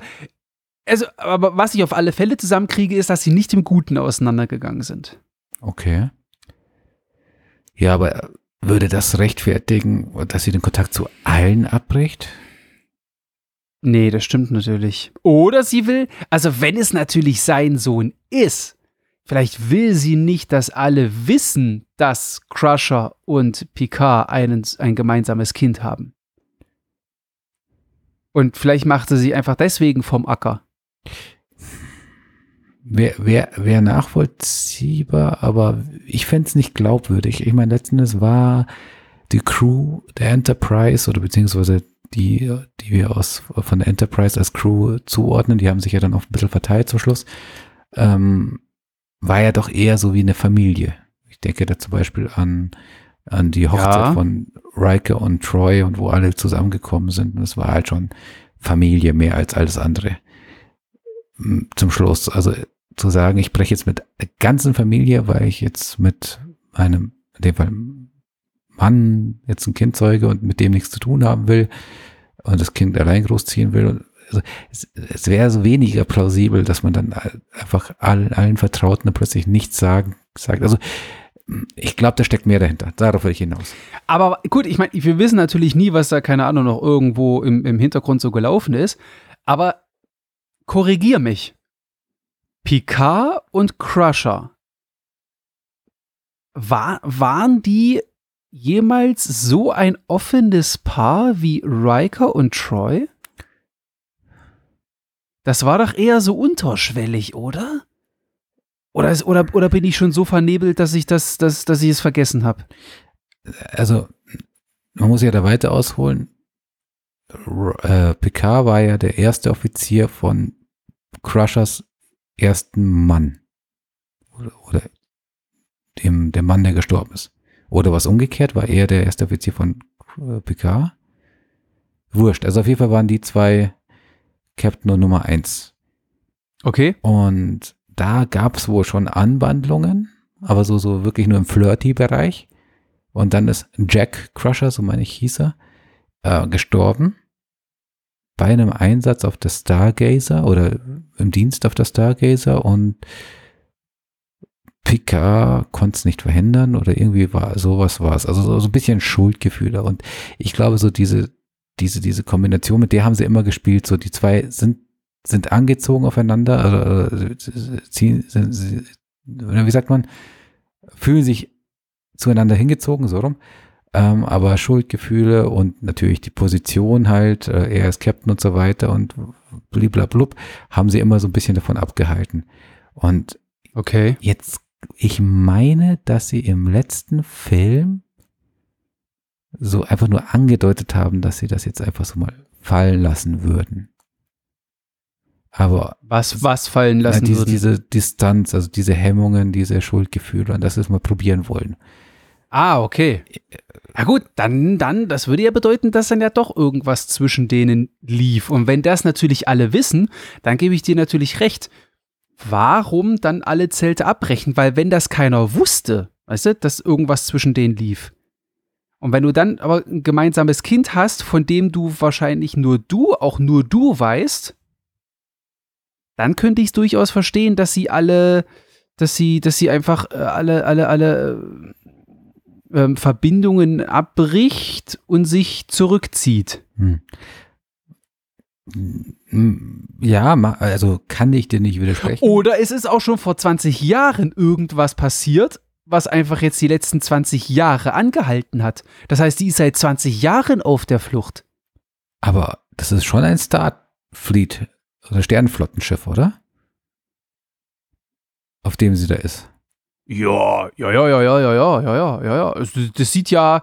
also, aber was ich auf alle Fälle zusammenkriege, ist, dass sie nicht im Guten auseinandergegangen sind. Okay. Ja, aber würde das rechtfertigen, dass sie den Kontakt zu allen abbricht? Nee, das stimmt natürlich. Oder sie will, also wenn es natürlich sein Sohn ist, vielleicht will sie nicht, dass alle wissen, dass Crusher und Picard einen, ein gemeinsames Kind haben. Und vielleicht machte sie einfach deswegen vom Acker. Wäre wär, wär nachvollziehbar, aber ich fände es nicht glaubwürdig. Ich meine, letztendlich war die Crew der Enterprise oder beziehungsweise die, die wir aus, von der Enterprise als Crew zuordnen, die haben sich ja dann auch ein bisschen verteilt zum Schluss, ähm, war ja doch eher so wie eine Familie. Ich denke da zum Beispiel an, an die Hochzeit ja. von Riker und Troy und wo alle zusammengekommen sind. Und es war halt schon Familie mehr als alles andere. Zum Schluss, also zu sagen, ich breche jetzt mit der ganzen Familie, weil ich jetzt mit einem, in dem Fall Mann jetzt ein Kind zeuge und mit dem nichts zu tun haben will und das Kind allein großziehen will. Also es, es wäre so weniger plausibel, dass man dann einfach allen, allen Vertrauten plötzlich nichts sagen, sagt. Also ich glaube, da steckt mehr dahinter. Darauf will ich hinaus. Aber gut, ich meine, wir wissen natürlich nie, was da, keine Ahnung, noch irgendwo im, im Hintergrund so gelaufen ist. Aber korrigier mich. Picard und Crusher, war, waren die jemals so ein offenes Paar wie Riker und Troy? Das war doch eher so unterschwellig, oder? Oder, ist, oder, oder bin ich schon so vernebelt, dass ich das, dass, dass ich es vergessen habe? Also, man muss ja da weiter ausholen. Äh, Picard war ja der erste Offizier von Crushers ersten Mann. Oder, oder dem, der Mann, der gestorben ist. Oder was umgekehrt, war er der erste Offizier von äh, Picard? Wurscht. Also auf jeden Fall waren die zwei Captain und Nummer eins. Okay. Und da gab es wohl schon Anwandlungen, aber so, so wirklich nur im Flirty-Bereich. Und dann ist Jack Crusher, so meine ich hieß er, äh, gestorben bei einem Einsatz auf der Stargazer oder im Dienst auf der Stargazer und Picard konnte es nicht verhindern oder irgendwie war sowas war es. Also so, so ein bisschen Schuldgefühle. Und ich glaube, so diese, diese, diese Kombination, mit der haben sie immer gespielt. So die zwei sind, sind angezogen aufeinander, also äh, ziehen, sind, wie sagt man, fühlen sich zueinander hingezogen, so rum. Ähm, aber Schuldgefühle und natürlich die Position halt, äh, er ist Captain und so weiter und bliblablub, haben sie immer so ein bisschen davon abgehalten. Und okay. jetzt, ich meine, dass sie im letzten Film so einfach nur angedeutet haben, dass sie das jetzt einfach so mal fallen lassen würden. Aber was, was fallen lassen ja, diese, würden? diese Distanz, also diese Hemmungen, diese Schuldgefühle und das ist mal probieren wollen. Ah, okay. Ja gut, dann, dann, das würde ja bedeuten, dass dann ja doch irgendwas zwischen denen lief. Und wenn das natürlich alle wissen, dann gebe ich dir natürlich recht. Warum dann alle Zelte abbrechen? Weil wenn das keiner wusste, weißt du, dass irgendwas zwischen denen lief. Und wenn du dann aber ein gemeinsames Kind hast, von dem du wahrscheinlich nur du, auch nur du weißt, dann könnte ich es durchaus verstehen, dass sie alle, dass sie, dass sie einfach äh, alle, alle, alle äh, ähm, Verbindungen abbricht und sich zurückzieht. Hm. Ja, also kann ich dir nicht widersprechen. Oder es ist auch schon vor 20 Jahren irgendwas passiert, was einfach jetzt die letzten 20 Jahre angehalten hat. Das heißt, die ist seit 20 Jahren auf der Flucht. Aber das ist schon ein Starfleet oder Sternflottenschiff, oder? Auf dem sie da ist. Ja, ja, ja, ja, ja, ja, ja, ja, ja, ja, ja. Also, das sieht ja,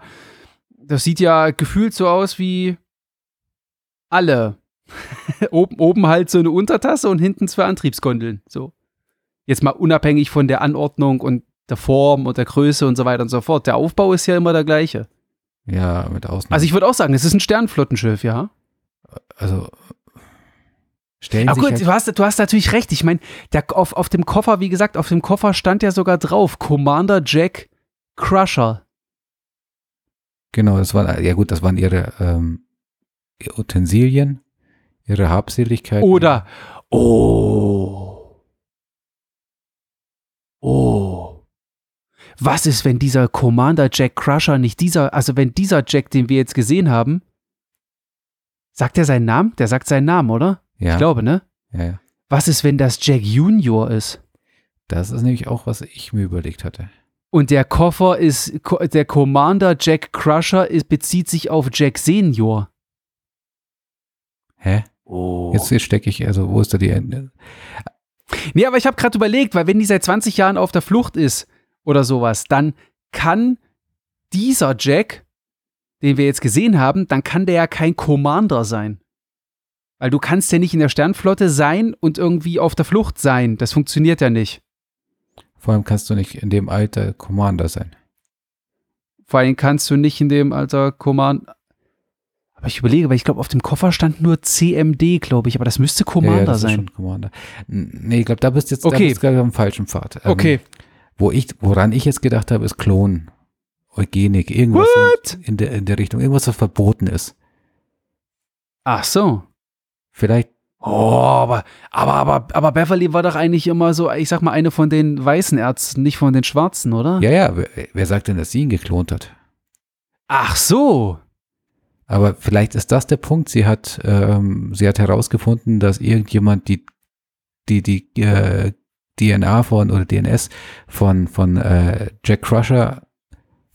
das sieht ja gefühlt so aus wie alle. oben, oben halt so eine Untertasse und hinten zwei Antriebsgondeln. So. Jetzt mal unabhängig von der Anordnung und der Form und der Größe und so weiter und so fort. Der Aufbau ist ja immer der gleiche. Ja, mit Ausnahme. Also ich würde auch sagen, es ist ein Sternflottenschiff, ja. Also Stellen Aber gut, halt du, hast, du hast natürlich recht. Ich meine, auf, auf dem Koffer, wie gesagt, auf dem Koffer stand ja sogar drauf Commander Jack Crusher. Genau, das waren, ja gut, das waren ihre ähm, Utensilien, ihre Habseligkeit. Oder, oh, oh, was ist, wenn dieser Commander Jack Crusher nicht dieser, also wenn dieser Jack, den wir jetzt gesehen haben, sagt er seinen Namen? Der sagt seinen Namen, oder? Ja. Ich glaube, ne? Ja, ja. Was ist, wenn das Jack Junior ist? Das ist nämlich auch, was ich mir überlegt hatte. Und der Koffer ist, der Commander Jack Crusher ist, bezieht sich auf Jack Senior. Hä? Oh. Jetzt stecke ich, also wo ist da die Ende? Nee, aber ich habe gerade überlegt, weil wenn die seit 20 Jahren auf der Flucht ist oder sowas, dann kann dieser Jack, den wir jetzt gesehen haben, dann kann der ja kein Commander sein. Weil du kannst ja nicht in der Sternflotte sein und irgendwie auf der Flucht sein. Das funktioniert ja nicht. Vor allem kannst du nicht in dem Alter Commander sein. Vor allem kannst du nicht in dem Alter Commander. Aber ich überlege, weil ich glaube, auf dem Koffer stand nur CMD, glaube ich, aber das müsste Commander ja, das sein. Ist schon Commander. Nee, ich glaube, da bist du jetzt okay. gerade am falschen Pfad. Ähm, okay. Wo ich, woran ich jetzt gedacht habe, ist Klon, Eugenik, irgendwas in der, in der Richtung, irgendwas, was verboten ist. Ach so. Vielleicht. Oh, aber, aber, aber, aber Beverly war doch eigentlich immer so, ich sag mal, eine von den weißen Ärzten, nicht von den schwarzen, oder? Ja, ja, wer, wer sagt denn, dass sie ihn geklont hat? Ach so. Aber vielleicht ist das der Punkt. Sie hat, ähm, sie hat herausgefunden, dass irgendjemand die, die, die äh, DNA von oder DNS von, von äh, Jack Crusher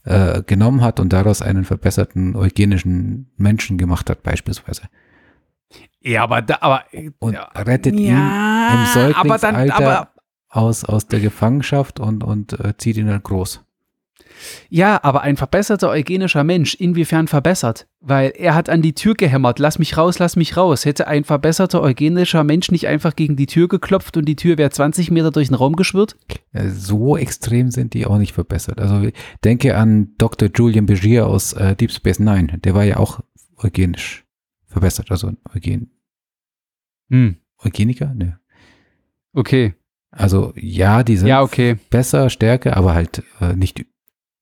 äh, genommen hat und daraus einen verbesserten eugenischen Menschen gemacht hat, beispielsweise. Ja, aber da, aber und rettet ja, ihn im Säuglingsalter aber dann, aber, aus, aus der Gefangenschaft und, und äh, zieht ihn dann groß. Ja, aber ein verbesserter eugenischer Mensch, inwiefern verbessert? Weil er hat an die Tür gehämmert, lass mich raus, lass mich raus. Hätte ein verbesserter eugenischer Mensch nicht einfach gegen die Tür geklopft und die Tür wäre 20 Meter durch den Raum geschwirrt? So extrem sind die auch nicht verbessert. Also denke an Dr. Julian Begier aus äh, Deep Space Nine. Der war ja auch eugenisch verbessert, also Eugen. Hm. Eugeniker? Ne. Okay. Also ja, die sind ja, okay. besser, stärker, aber halt äh, nicht,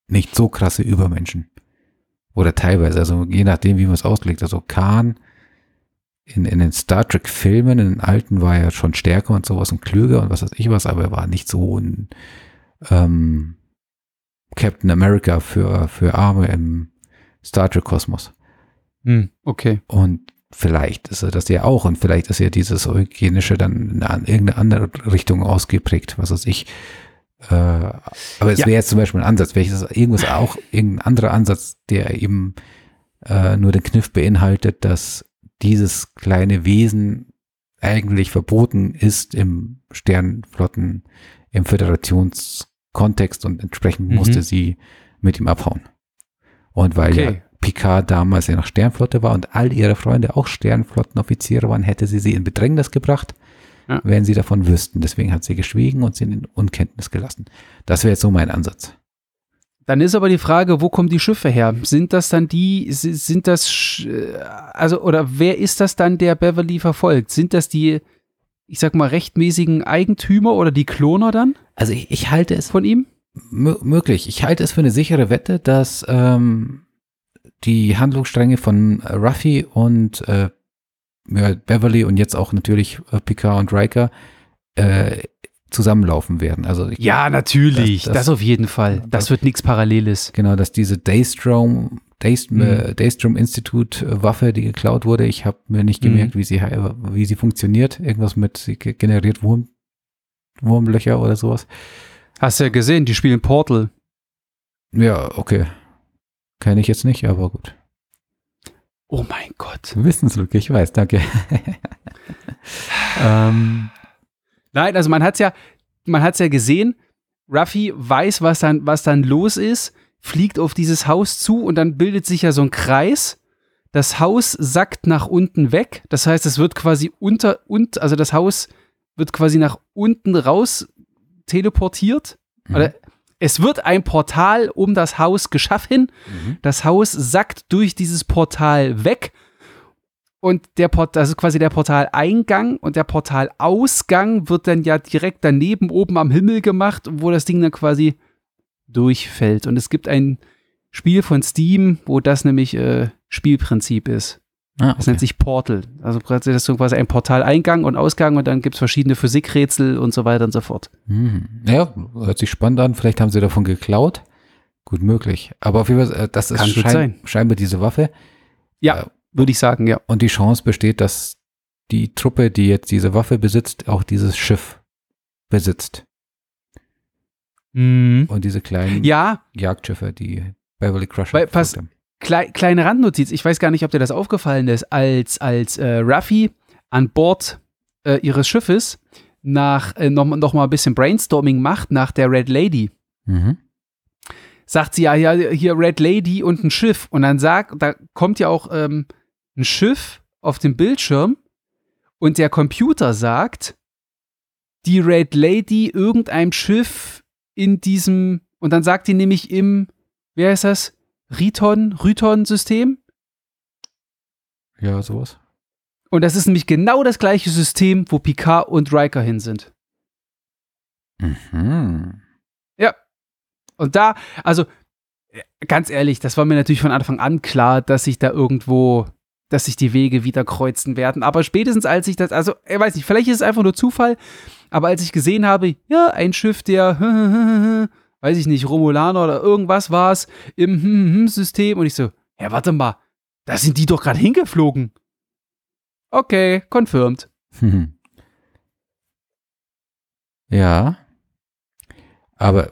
nicht so krasse Übermenschen. Oder teilweise, also je nachdem, wie man es auslegt. Also Khan in, in den Star Trek-Filmen, in den alten, war er schon stärker und sowas und klüger und was weiß ich was, aber er war nicht so ein ähm, Captain America für, für Arme im Star Trek Kosmos. Hm, okay. Und vielleicht ist er das ja auch und vielleicht ist ja dieses Eugenische dann in irgendeine andere Richtung ausgeprägt, was weiß ich. Äh, aber es Ja. wäre jetzt zum Beispiel ein Ansatz, welches irgendwas auch, irgendein anderer Ansatz, der eben äh, nur den Kniff beinhaltet, dass dieses kleine Wesen eigentlich verboten ist im Sternflotten, im Föderationskontext und entsprechend Mhm. musste sie mit ihm abhauen. Und weil ja Okay. Picard damals ja noch Sternflotte war und all ihre Freunde auch Sternflottenoffiziere waren, hätte sie sie in Bedrängnis gebracht, Ja. wenn sie davon wüssten. Deswegen hat sie geschwiegen und sie in Unkenntnis gelassen. Das wäre jetzt so mein Ansatz. Dann ist aber die Frage, wo kommen die Schiffe her? Sind das dann die, si- sind das, also, oder wer ist das dann, der Beverly verfolgt? Sind das die, ich sag mal, rechtmäßigen Eigentümer oder die Kloner dann Also ich, ich halte es von ihm? mö- möglich. Ich halte es für eine sichere Wette, dass ähm, die Handlungsstränge von äh, Ruffy und äh, Beverly und jetzt auch natürlich äh, Picard und Riker äh, zusammenlaufen werden. Also ich, Ja, natürlich. Das- Das, das- auf jeden Fall. Das, das- wird nichts Paralleles. Genau, dass diese Daystrom, Dayst, Mhm. äh, Daystrom Institut äh, Waffe, die geklaut wurde, ich habe mir nicht Mhm. gemerkt, wie sie wie sie funktioniert. Irgendwas mit sie ge- generiert Wurm, Wurmlöcher oder sowas. Hast du ja gesehen, die spielen Portal. Ja, okay. Kenne ich jetzt nicht, aber gut. Oh mein Gott. Wissenslücke, ich weiß, danke. ähm, Nein, also man hat's ja, man hat's ja gesehen. Ruffy weiß, was dann, was dann los ist, fliegt auf dieses Haus zu und dann bildet sich ja so ein Kreis. Das Haus sackt nach unten weg. Das heißt, es wird quasi unter und also das Haus wird quasi nach unten raus teleportiert. Mhm. Oder es wird ein Portal um das Haus geschaffen. mhm. Das Haus sackt durch dieses Portal weg. Und der Port, das ist quasi der Portaleingang und der Portalausgang wird dann ja direkt daneben oben am Himmel gemacht, wo das Ding dann quasi durchfällt. Und es gibt ein Spiel von Steam, wo das nämlich äh, Spielprinzip ist. Ah, Das okay. nennt sich Portal. Also das ist so quasi ein Portaleingang und Ausgang und dann gibt es verschiedene Physikrätsel und so weiter und so fort. Mhm. Ja, hört sich spannend an. Vielleicht haben sie davon geklaut. Gut möglich. Aber auf jeden Fall, äh, das ist schein, sein. scheinbar diese Waffe. Ja, Äh, würde ich sagen, ja. Und die Chance besteht, dass die Truppe, die jetzt diese Waffe besitzt, auch dieses Schiff besitzt. Und diese kleinen Ja, Jagdschiffe, die Beverly Crusher Weil, pass- verfolgt haben. Klei kleine Randnotiz, ich weiß gar nicht, ob dir das aufgefallen ist, als, als äh, Ruffy an Bord äh, ihres Schiffes nach, äh, noch, noch mal ein bisschen Brainstorming macht nach der Red Lady. Mhm. Sagt sie ja, ja, hier Red Lady und ein Schiff. Und dann sagt, da kommt ja auch ähm, ein Schiff auf dem Bildschirm und der Computer sagt, die Red Lady irgendeinem Schiff in diesem, und dann sagt die nämlich im, wer ist das? Riton, Ryton-System. Ja, sowas. Und das ist nämlich genau das gleiche System, wo Picard und Riker hin sind. Mhm. Und da, also ganz ehrlich, das war mir natürlich von Anfang an klar, dass sich da irgendwo, dass sich die Wege wieder kreuzen werden. Aber spätestens als ich das, also ich weiß nicht, vielleicht ist es einfach nur Zufall, aber als ich gesehen habe, ja, ein Schiff, der, weiß ich nicht, Romulaner oder irgendwas war es im System und ich so, ja, warte mal, da sind die doch gerade hingeflogen. Okay, confirmed. Ja. Aber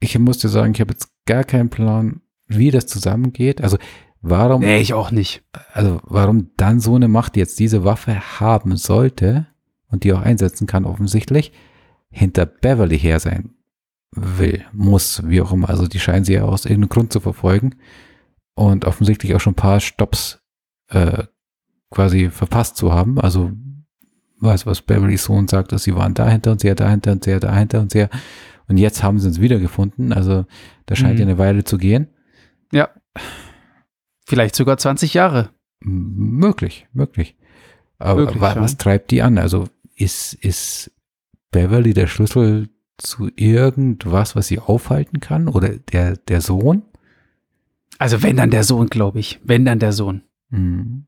ich muss dir sagen, ich habe jetzt gar keinen Plan, wie das zusammengeht. Also warum, Nee, ich auch nicht. also warum dann so eine Macht, die jetzt diese Waffe haben sollte und die auch einsetzen kann, offensichtlich, hinter Beverly her sein will, muss, wie auch immer. Also die scheinen sie ja aus irgendeinem Grund zu verfolgen und offensichtlich auch schon ein paar Stops äh, quasi verpasst zu haben. Also weiß, was Beverlys Sohn sagt, dass sie waren dahinter und sie dahinter und sie dahinter und sie und jetzt haben sie uns wiedergefunden. Also da scheint Mhm. ja eine Weile zu gehen. Vielleicht sogar 20 Jahre. M- Möglich, möglich. Aber Möglich, wa ja. was treibt die an? Also ist, ist Beverly der Schlüssel zu irgendwas, was sie aufhalten kann? Oder der, der Sohn? Also wenn dann der Sohn, glaube ich. Wenn dann der Sohn. Mhm.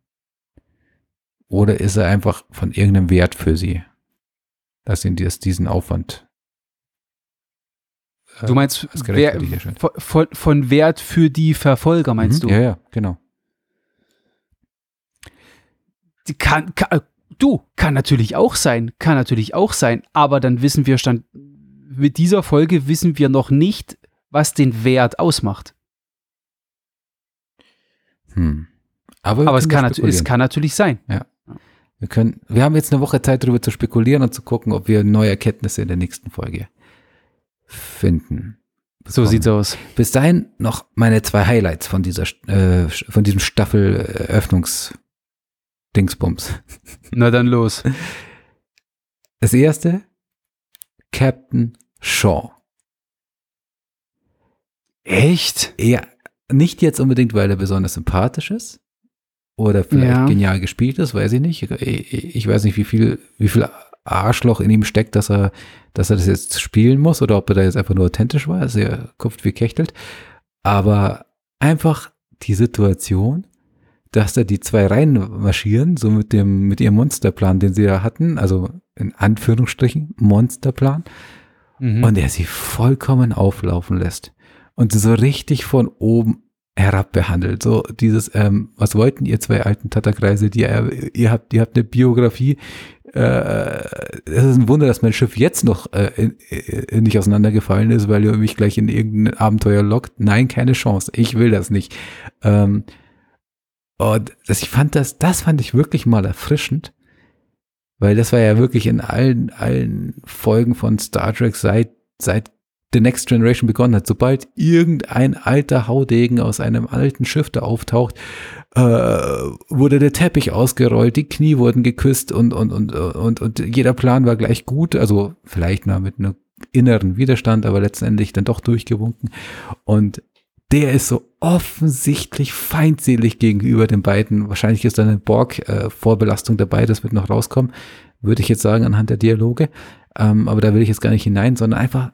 Oder ist er einfach von irgendeinem Wert für sie, dass sie das, diesen Aufwand äh, Du meinst wer, von, von, von Wert für die Verfolger, meinst Mhm, du? Ja, ja, genau. Die Kann, kann, du, kann natürlich auch sein, kann natürlich auch sein, aber dann wissen wir stand, mit dieser Folge wissen wir noch nicht, was den Wert ausmacht. Hm. Aber, Aber es kann, es kann natürlich sein. Wir können, wir haben jetzt eine Woche Zeit, darüber zu spekulieren und zu gucken, ob wir neue Erkenntnisse in der nächsten Folge finden. So bekommen. sieht's aus. Bis dahin noch meine zwei Highlights von dieser, äh, von diesem Staffel-Eröffnungs- Dingsbums. Na dann los. Das erste, Captain Shaw. Echt? Ja, nicht jetzt unbedingt, weil er besonders sympathisch ist oder vielleicht Ja. genial gespielt ist, weiß ich nicht. Ich, weiß nicht, wie viel, wie viel Arschloch in ihm steckt, dass er, dass er das jetzt spielen muss oder ob er da jetzt einfach nur authentisch war. Also er kupft wie Kechtelt. Aber einfach die Situation, dass da die zwei reinmarschieren, so mit dem, mit ihrem Monsterplan, den sie da hatten, also in Anführungsstrichen Monsterplan, Mhm. und er sie vollkommen auflaufen lässt und sie so richtig von oben herab behandelt. So dieses, ähm, was wollten ihr zwei alten Tatterkreise, die ihr, ihr habt, ihr habt eine Biografie. Äh, es ist ein Wunder, dass mein Schiff jetzt noch äh, in, in, nicht auseinandergefallen ist, weil ihr mich gleich in irgendein Abenteuer lockt. Nein, keine Chance. Ich will das nicht. Ähm, und das, ich fand das, das fand ich wirklich mal erfrischend, weil das war ja wirklich in allen, allen Folgen von Star Trek seit, seit The Next Generation begonnen hat. Sobald irgendein alter Haudegen aus einem alten Schiff da auftaucht, äh, wurde der Teppich ausgerollt, die Knie wurden geküsst und, und, und, und, und jeder Plan war gleich gut. Also vielleicht mal mit einem inneren Widerstand, aber letztendlich dann doch durchgewunken. Und der ist so offensichtlich feindselig gegenüber den beiden. Wahrscheinlich ist da eine Borg-Vorbelastung dabei, das wird noch rauskommen, würde ich jetzt sagen, anhand der Dialoge. Ähm, aber da will ich jetzt gar nicht hinein, sondern einfach,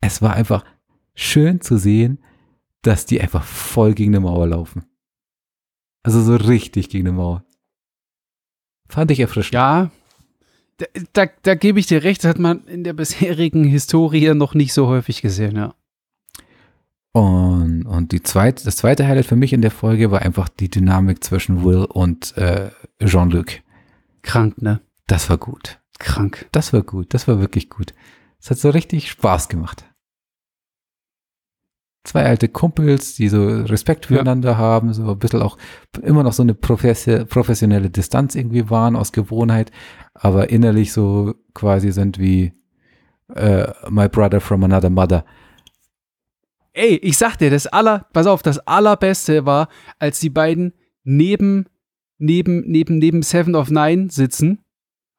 es war einfach schön zu sehen, dass die einfach voll gegen eine Mauer laufen. Also so richtig gegen eine Mauer. Fand ich erfrischend. Ja, da, da, da gebe ich dir recht, das hat man in der bisherigen Historie noch nicht so häufig gesehen, ja. Und, und die zweite, das zweite Highlight für mich in der Folge war einfach die Dynamik zwischen Will und äh, Jean-Luc. Krank, ne? Das war gut. Krank. Das war gut. Das war wirklich gut. Es hat so richtig Spaß gemacht. Zwei alte Kumpels, die so Respekt füreinander haben, so ein bisschen auch immer noch so eine professi- professionelle Distanz irgendwie waren aus Gewohnheit, aber innerlich so quasi sind wie äh, My Brother from Another Mother. Ey, ich sag dir, das aller, pass auf, das allerbeste war, als die beiden neben, neben, neben, neben Seven of Nine sitzen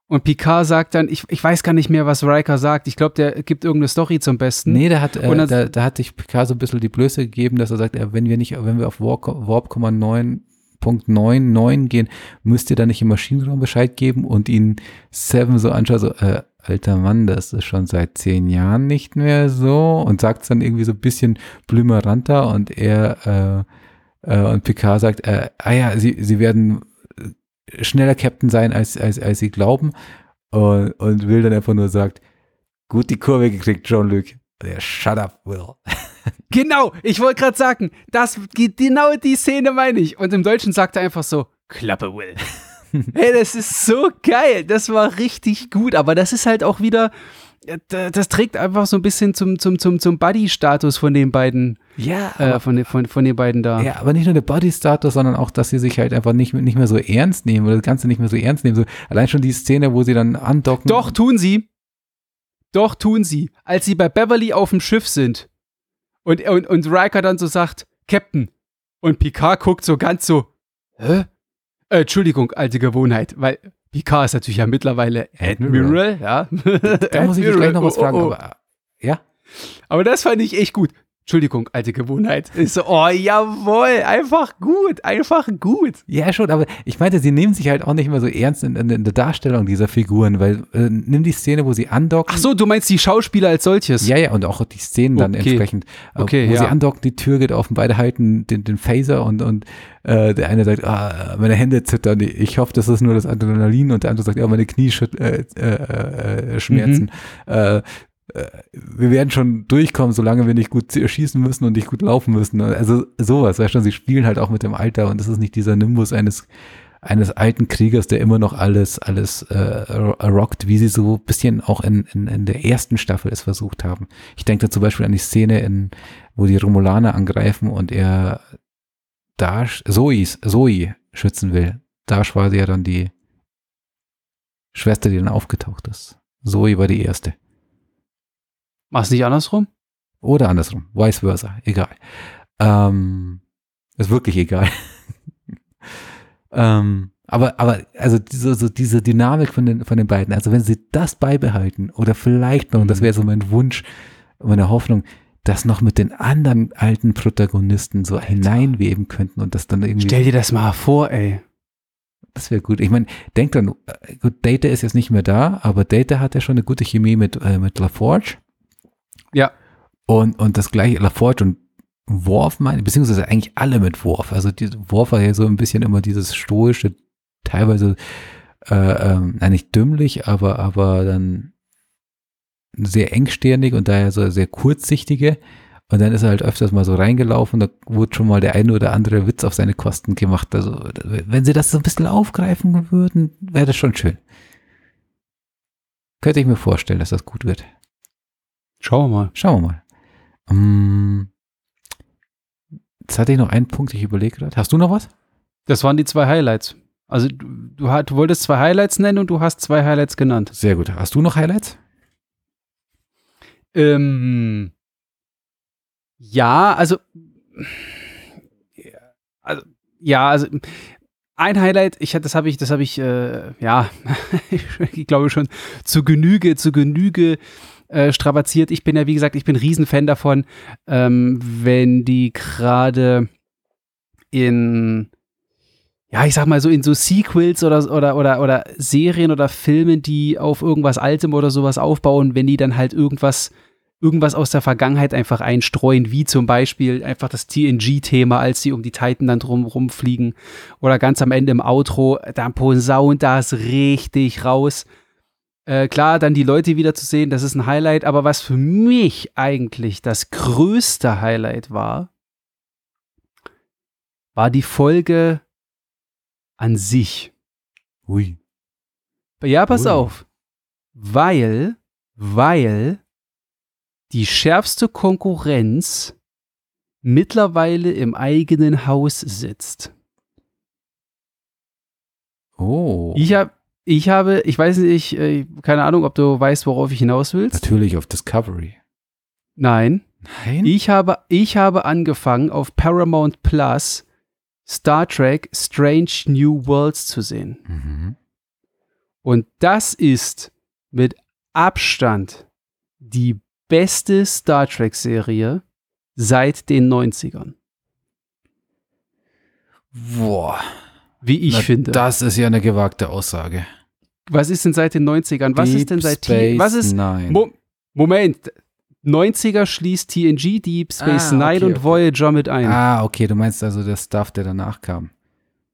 und Picard sagt dann, ich, ich weiß gar nicht mehr, was Riker sagt. Ich glaube, der gibt irgendeine Story zum Besten. Nee, da hat, äh, dann- da, da hat sich Picard so ein bisschen die Blöße gegeben, dass er sagt, wenn wir nicht, wenn wir auf Warp, Warp 9.99 gehen, müsst ihr da nicht im Maschinenraum Bescheid geben und ihn Seven so anschaut, so, äh, alter Mann, das ist schon seit zehn Jahren nicht mehr so und sagt es dann irgendwie so ein bisschen blümeranter und er äh, äh, und Picard sagt, äh, ah ja, sie, sie werden schneller Captain sein, als, als, als sie glauben und, und Will dann einfach nur sagt, gut die Kurve gekriegt, Jean-Luc. Der Shut up, Will. Genau, ich wollte gerade sagen, das, genau die Szene meine ich. Und im Deutschen sagt er einfach so, Klappe, Will. hey, das ist so geil. Das war richtig gut. Aber das ist halt auch wieder, äh, das trägt einfach so ein bisschen zum, zum, zum, zum Buddy-Status von den beiden, Ja, äh, von, den, von, von den beiden da. ja, aber nicht nur der Body-Status, sondern auch, dass sie sich halt einfach nicht, nicht mehr so ernst nehmen oder das Ganze nicht mehr so ernst nehmen. So, allein schon die Szene, wo sie dann andocken. Doch, tun sie. Doch, tun sie. Als sie bei Beverly auf dem Schiff sind und, und, und Riker dann so sagt, Captain. Und Picard guckt so ganz so, hä? Äh, Entschuldigung, alte Gewohnheit, weil Picard ist natürlich ja mittlerweile Admiral. Admiral, ja. Da muss ich gleich noch was Oh, oh, fragen. oh. Aber, ja, Aber das fand ich echt gut. Entschuldigung, alte Gewohnheit. Ich so, oh, jawohl, einfach gut, einfach gut. ja, schon, aber ich meinte, sie nehmen sich halt auch nicht mehr so ernst in, in, in der Darstellung dieser Figuren, weil äh, nimm die Szene, wo sie andocken. Ach so, du meinst die Schauspieler als solches? Ja, ja, und auch die Szenen dann Okay. entsprechend. äh, Okay, wo ja. sie andocken, die Tür geht offen, beide halten den, den Phaser und, und äh, der eine sagt, ah, meine Hände zittern, ich hoffe, das ist nur das Adrenalin und der andere sagt, ja, meine Knie schüt- äh, äh, äh, schmerzen. Mhm. Äh, äh, wir werden schon durchkommen, solange wir nicht gut schießen müssen und nicht gut laufen müssen. Also sowas, weißt du, sie spielen halt auch mit dem Alter und das ist nicht dieser Nimbus eines eines alten Kriegers, der immer noch alles, alles äh, rockt, wie sie so ein bisschen auch in, in, in der ersten Staffel es versucht haben. Ich denke da zum Beispiel an die Szene, in, wo die Romulaner angreifen und er Dash, Zoes, Zoe schützen will. Dash war ja dann die Schwester, die dann aufgetaucht ist. Zoe war die erste. War es nicht andersrum? Oder andersrum, vice versa, egal. Ähm, ist wirklich egal. ähm, aber, aber, also diese, so diese Dynamik von den, von den beiden, also wenn sie das beibehalten oder vielleicht noch, und das mhm. wäre so mein Wunsch, meine Hoffnung, das noch mit den anderen alten Protagonisten so Alter. hineinweben könnten und das dann irgendwie. Stell dir das mal vor, ey. Das wäre gut. Ich meine, denk dann, äh, gut, Data ist jetzt nicht mehr da, aber Data hat ja schon eine gute Chemie mit, äh, mit LaForge. Ja. Und, und das gleiche, LaForge und Worf, meine, beziehungsweise eigentlich alle mit Worf. Also die, Worf war ja so ein bisschen immer dieses stoische, teilweise, äh, ähm, nicht dümmlich, aber, aber dann sehr engstirnig und daher so sehr kurzsichtige. Und dann ist er halt öfters mal so reingelaufen, da wurde schon mal der eine oder andere Witz auf seine Kosten gemacht. Also, wenn sie das so ein bisschen aufgreifen würden, wäre das schon schön. Könnte ich mir vorstellen, dass das gut wird. Schauen wir mal. Schauen wir mal. Um, jetzt hatte ich noch einen Punkt, ich überlege gerade. Hast du noch was? Das waren die zwei Highlights. Also du, du, du, wolltest zwei Highlights nennen und du hast zwei Highlights genannt. Sehr gut. Hast du noch Highlights? Ähm, ja, also, also ja, also ein Highlight, ich das habe ich, das habe ich, äh, ja, ich glaube schon zu Genüge, zu Genüge äh, strapaziert. Ich bin ja, wie gesagt, ich bin Riesenfan davon, ähm, wenn die gerade in ja, ich sag mal so in so Sequels oder, oder, oder, oder Serien oder Filmen, die auf irgendwas Altem oder sowas aufbauen, wenn die dann halt irgendwas, irgendwas aus der Vergangenheit einfach einstreuen, wie zum Beispiel einfach das TNG-Thema, als sie um die Titan dann drum rumfliegen oder ganz am Ende im Outro, dann posaunt das richtig raus. Äh, klar, dann die Leute wieder zu sehen, das ist ein Highlight, aber was für mich eigentlich das größte Highlight war, war die Folge an sich. Ui. Ja, pass Ui. auf. Weil, weil die schärfste Konkurrenz mittlerweile im eigenen Haus sitzt. Oh. Ich habe, ich habe, ich weiß nicht, äh, keine Ahnung, ob du weißt, worauf ich hinaus willst. Natürlich auf Discovery. Nein. Nein. Ich habe, ich habe angefangen auf Paramount Plus Star Trek Strange New Worlds zu sehen. Mhm. Und das ist mit Abstand die beste Star Trek-Serie seit den 90ern. Boah. Wie ich Na, finde. Das ist ja eine gewagte Aussage. Was ist denn seit den 90ern? Was Deep ist denn seit Space was ist Nine. Mo Moment, 90er schließt TNG, Deep Space Ah, Nine okay, und okay. Voyager mit ein. Ah, okay, du meinst also der Stuff, der danach kam.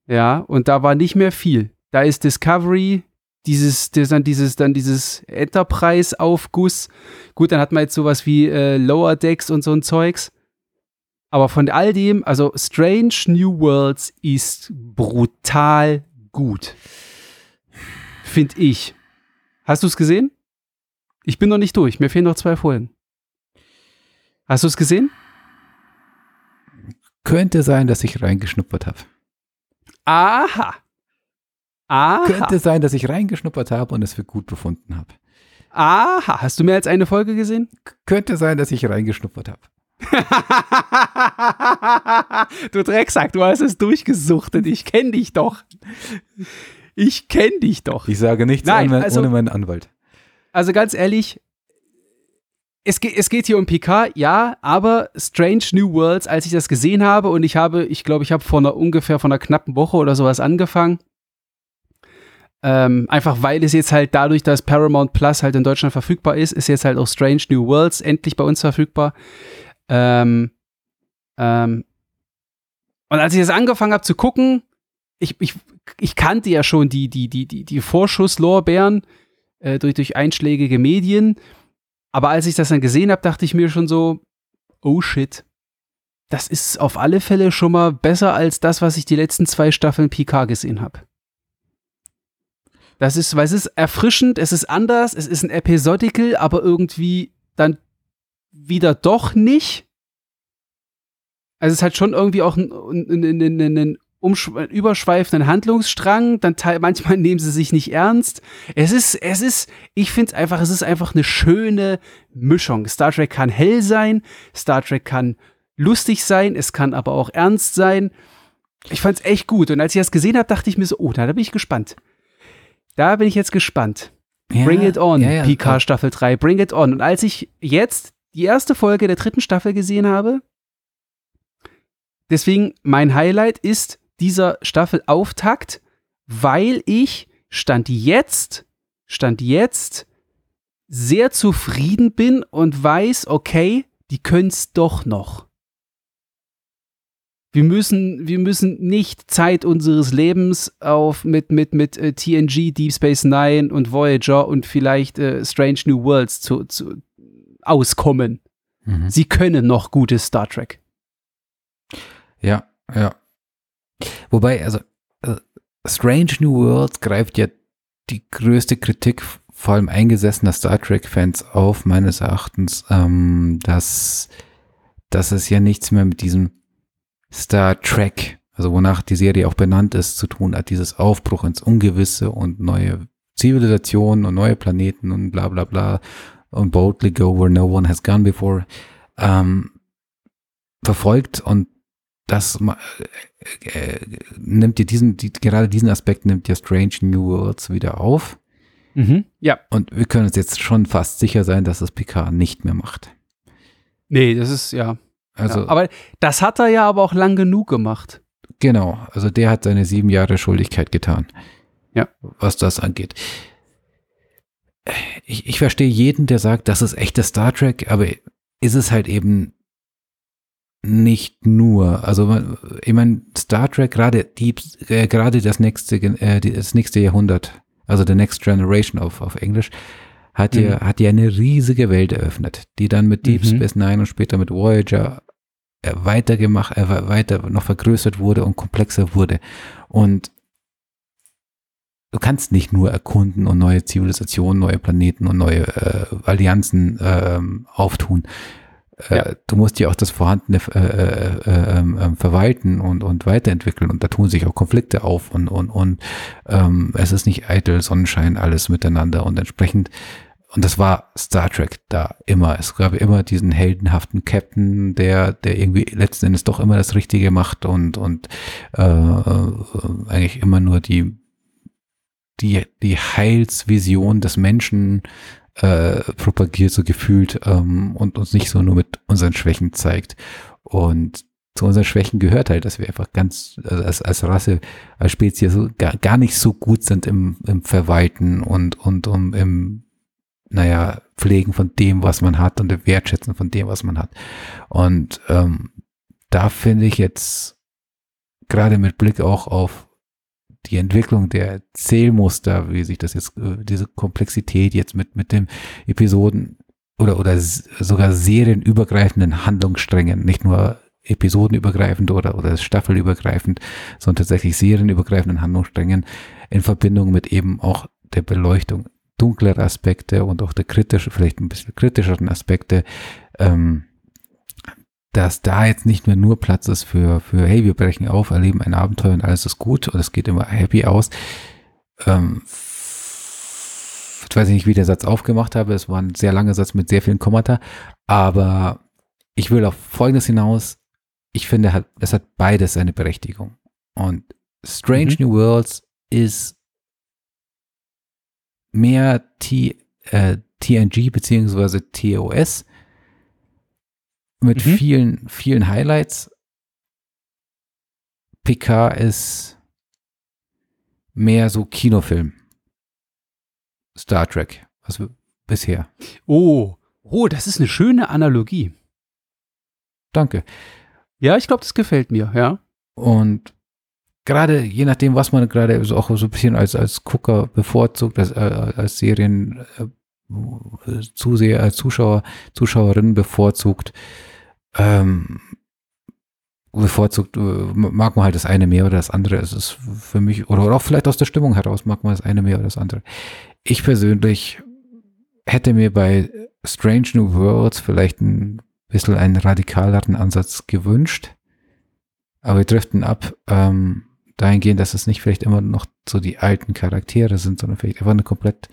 Ja, und da war nicht mehr viel. Da ist Discovery, dieses, das dann dieses, dann dieses Enterprise-Aufguss. Gut, dann hat man jetzt sowas wie äh, Lower Decks und so ein Zeugs. Aber von all dem, also Strange New Worlds ist brutal gut. Find ich. Hast du es gesehen? Ich bin noch nicht durch. Mir fehlen noch zwei Folgen. Hast du es gesehen? Könnte sein, dass ich reingeschnuppert habe. Aha. Aha. Könnte sein, dass ich reingeschnuppert habe und es für gut befunden habe. Aha. Hast du mehr als eine Folge gesehen? Könnte sein, dass ich reingeschnuppert habe. du Drecksack, du hast es durchgesuchtet. Ich kenne dich doch. Ich kenne dich doch. Ich sage nichts Nein, ohne, also- ohne meinen Anwalt. Also ganz ehrlich, es, ge es geht hier um PK, ja, aber Strange New Worlds, als ich das gesehen habe und ich habe, ich glaube, ich habe vor einer ungefähr von einer knappen Woche oder sowas angefangen. Ähm, einfach weil es jetzt halt dadurch, dass Paramount Plus halt in Deutschland verfügbar ist, ist jetzt halt auch Strange New Worlds endlich bei uns verfügbar. Ähm, ähm, und als ich das angefangen habe zu gucken, ich, ich, ich kannte ja schon die, die, die, die, die Vorschusslorbeeren äh, durch, durch einschlägige Medien. Aber als ich das dann gesehen habe, dachte ich mir schon so, oh shit. Das ist auf alle Fälle schon mal besser als das, was ich die letzten zwei Staffeln Picard gesehen habe. Das ist, weil es ist erfrischend, es ist anders, es ist ein Episodical, aber irgendwie dann wieder doch nicht. Also es hat schon irgendwie auch einen, einen, einen überschweifenden Handlungsstrang, dann manchmal nehmen sie sich nicht ernst. Es ist, es ist, ich finde es einfach, es ist einfach eine schöne Mischung. Star Trek kann hell sein, Star Trek kann lustig sein, es kann aber auch ernst sein. Ich fand es echt gut. Und als ich das gesehen habe, dachte ich mir so, oh, da, da bin ich gespannt. Da bin ich jetzt gespannt. Ja, bring it on, ja, ja, PK Staffel 3, bring it on. Und als ich jetzt die erste Folge der dritten Staffel gesehen habe, deswegen mein Highlight ist dieser Staffelauftakt, weil ich stand jetzt, stand jetzt sehr zufrieden bin und weiß, okay, die können es doch noch. Wir müssen, wir müssen nicht Zeit unseres Lebens auf mit, mit, mit äh, TNG, Deep Space Nine und Voyager und vielleicht äh, Strange New Worlds zu, zu auskommen. Mhm. Sie können noch gutes Star Trek. Ja, ja. Wobei, also äh, Strange New Worlds greift ja die größte Kritik vor allem eingesessener Star Trek-Fans auf, meines Erachtens, ähm, dass, dass es ja nichts mehr mit diesem Star Trek, also wonach die Serie auch benannt ist, zu tun hat, dieses Aufbruch ins Ungewisse und neue Zivilisationen und neue Planeten und bla bla bla boldly go where no one has gone before ähm, verfolgt und das äh, äh, nimmt dir diesen, die, gerade diesen Aspekt nimmt dir Strange New Worlds wieder auf. Mhm, ja. Und wir können uns jetzt schon fast sicher sein, dass das Picard nicht mehr macht. Nee, das ist ja. Also, ja, aber das hat er ja aber auch lang genug gemacht. Genau, also der hat seine sieben Jahre Schuldigkeit getan. Ja. Was das angeht. Ich, ich verstehe jeden, der sagt, das ist echte Star Trek, aber ist es halt eben nicht nur. Also ich meine, Star Trek, gerade Deep, äh, gerade das nächste, äh, das nächste Jahrhundert, also the next generation auf, auf Englisch, hat mhm. ja, hat ja eine riesige Welt eröffnet, die dann mit Deep mhm. Space Nine und später mit Voyager äh, weitergemacht, äh, weiter noch vergrößert wurde und komplexer wurde. Und du kannst nicht nur erkunden und neue Zivilisationen, neue Planeten und neue äh, Allianzen äh, auftun. Äh, ja. Du musst ja auch das Vorhandene äh, äh, ähm, ähm, verwalten und, und weiterentwickeln und da tun sich auch Konflikte auf und, und, und ähm, es ist nicht eitel Sonnenschein alles miteinander und entsprechend und das war Star Trek da immer. Es gab immer diesen heldenhaften Captain, der, der irgendwie letzten Endes doch immer das Richtige macht und, und äh, äh, eigentlich immer nur die, die, die Heilsvision des Menschen äh, propagiert, so gefühlt, ähm, und uns nicht so nur mit unseren Schwächen zeigt. Und zu unseren Schwächen gehört halt, dass wir einfach ganz also als, als Rasse, als Spezies so gar, gar nicht so gut sind im, im Verwalten und, und um, im naja, Pflegen von dem, was man hat und dem Wertschätzen von dem, was man hat. Und ähm, da finde ich jetzt gerade mit Blick auch auf die Entwicklung der Zählmuster, wie sich das jetzt, äh, diese Komplexität jetzt mit, mit dem Episoden oder, oder sogar serienübergreifenden Handlungssträngen, nicht nur episodenübergreifend oder, oder staffelübergreifend, sondern tatsächlich serienübergreifenden Handlungssträngen in Verbindung mit eben auch der Beleuchtung dunklere Aspekte und auch der kritische, vielleicht ein bisschen kritischeren Aspekte, ähm, dass da jetzt nicht mehr nur Platz ist für, für, hey, wir brechen auf, erleben ein Abenteuer und alles ist gut und es geht immer happy aus. Ähm, ich weiß nicht, wie der Satz aufgemacht habe. Es war ein sehr langer Satz mit sehr vielen Kommata. Aber ich will auf Folgendes hinaus. Ich finde, es hat beides seine Berechtigung. Und Strange mhm. New Worlds ist mehr T, äh, TNG beziehungsweise TOS mit mhm. vielen, vielen Highlights. PK ist mehr so Kinofilm. Star Trek, was bisher. Oh, oh, das ist eine schöne Analogie. Danke. Ja, ich glaube, das gefällt mir, ja. Und gerade je nachdem, was man gerade so auch so ein bisschen als, als Gucker bevorzugt, als, äh, als Serien, äh, Zuseher, äh, Zuschauer, Zuschauerinnen bevorzugt. Ähm, bevorzugt äh, mag man halt das eine mehr oder das andere. Es ist für mich, oder auch vielleicht aus der Stimmung heraus mag man das eine mehr oder das andere. Ich persönlich hätte mir bei Strange New Worlds vielleicht ein bisschen einen radikaleren Ansatz gewünscht. Aber wir driften ab, ähm, dahingehend, dass es nicht vielleicht immer noch so die alten Charaktere sind, sondern vielleicht einfach eine komplett,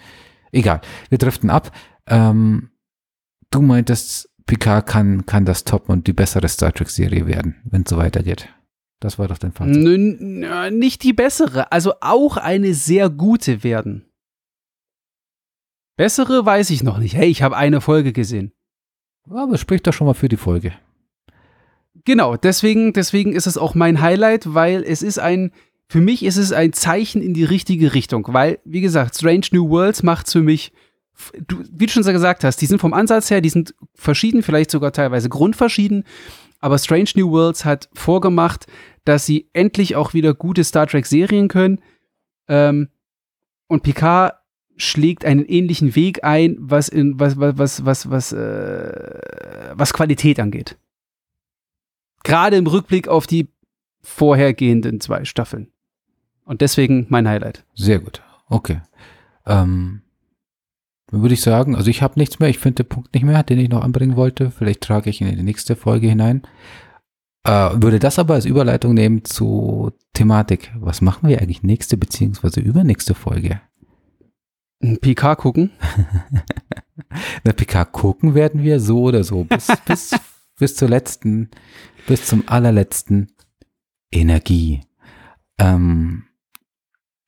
egal, wir driften ab. Ähm, du meintest, Picard kann, kann das Top und die bessere Star Trek Serie werden, wenn es so weitergeht. Das war doch dein Fazit. N nicht die bessere, also auch eine sehr gute werden. Bessere weiß ich noch nicht. Hey, ich habe eine Folge gesehen. Aber es spricht doch schon mal für die Folge. Genau, deswegen, deswegen ist es auch mein Highlight, weil es ist ein, für mich ist es ein Zeichen in die richtige Richtung, weil, wie gesagt, Strange New Worlds macht für mich, du, wie du schon gesagt hast, die sind vom Ansatz her, die sind verschieden, vielleicht sogar teilweise grundverschieden, aber Strange New Worlds hat vorgemacht, dass sie endlich auch wieder gute Star Trek Serien können. Ähm, und Picard schlägt einen ähnlichen Weg ein, was in was was was was was, äh, was Qualität angeht. Gerade im Rückblick auf die vorhergehenden zwei Staffeln. Und deswegen mein Highlight. Sehr gut. Okay. Ähm, dann würde ich sagen, also ich habe nichts mehr. Ich finde den Punkt nicht mehr, den ich noch anbringen wollte. Vielleicht trage ich ihn in die nächste Folge hinein. Äh, würde das aber als Überleitung nehmen zu Thematik. Was machen wir eigentlich nächste beziehungsweise übernächste Folge? PK gucken. Na, PK gucken werden wir so oder so. Bis, bis, bis zur letzten bis zum allerletzten Energie. Ähm,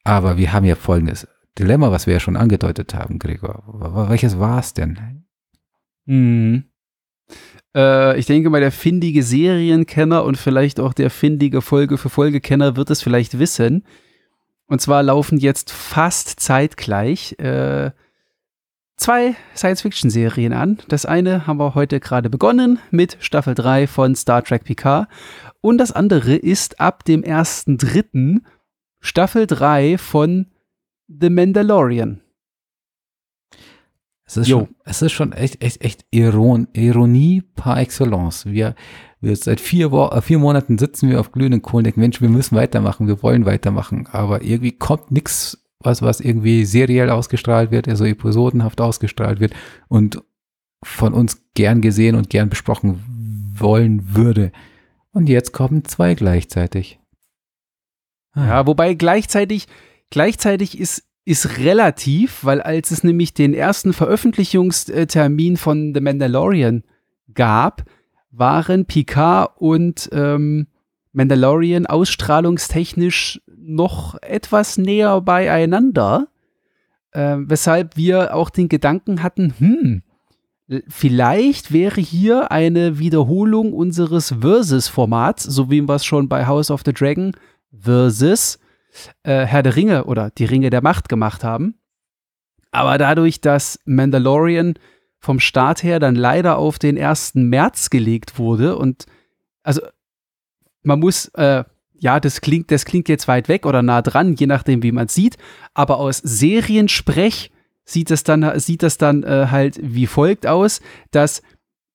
aber wir haben ja folgendes Dilemma, was wir ja schon angedeutet haben, Gregor. Welches war es denn? Hm. Äh, ich denke mal, der findige Serienkenner und vielleicht auch der findige Folge für Folgekenner wird es vielleicht wissen. Und zwar laufen jetzt fast zeitgleich äh, zwei Science-Fiction-Serien an. Das eine haben wir heute gerade begonnen mit Staffel 3 von Star Trek Picard. Und das andere ist ab dem 1.3. Staffel 3 von The Mandalorian. Es ist, schon, es ist schon echt, echt, echt Iron, Ironie par excellence. Wir, wir seit vier, Wo äh, vier Monaten sitzen wir auf glühenden Kohlen und denken, Mensch, wir müssen weitermachen, wir wollen weitermachen. Aber irgendwie kommt nichts was, was irgendwie seriell ausgestrahlt wird, also episodenhaft ausgestrahlt wird und von uns gern gesehen und gern besprochen wollen würde. Und jetzt kommen zwei gleichzeitig. Ah. Ja, wobei gleichzeitig, gleichzeitig ist, ist relativ, weil als es nämlich den ersten Veröffentlichungstermin von The Mandalorian gab, waren Picard und ähm, Mandalorian ausstrahlungstechnisch noch etwas näher beieinander, äh, weshalb wir auch den Gedanken hatten, hm, vielleicht wäre hier eine Wiederholung unseres Versus-Formats, so wie wir es schon bei House of the Dragon versus äh, Herr der Ringe oder die Ringe der Macht gemacht haben. Aber dadurch, dass Mandalorian vom Start her dann leider auf den 1. März gelegt wurde und also man muss, äh, ja, das klingt, das klingt jetzt weit weg oder nah dran, je nachdem, wie man sieht, aber aus Seriensprech sieht das dann, sieht das dann äh, halt wie folgt aus, dass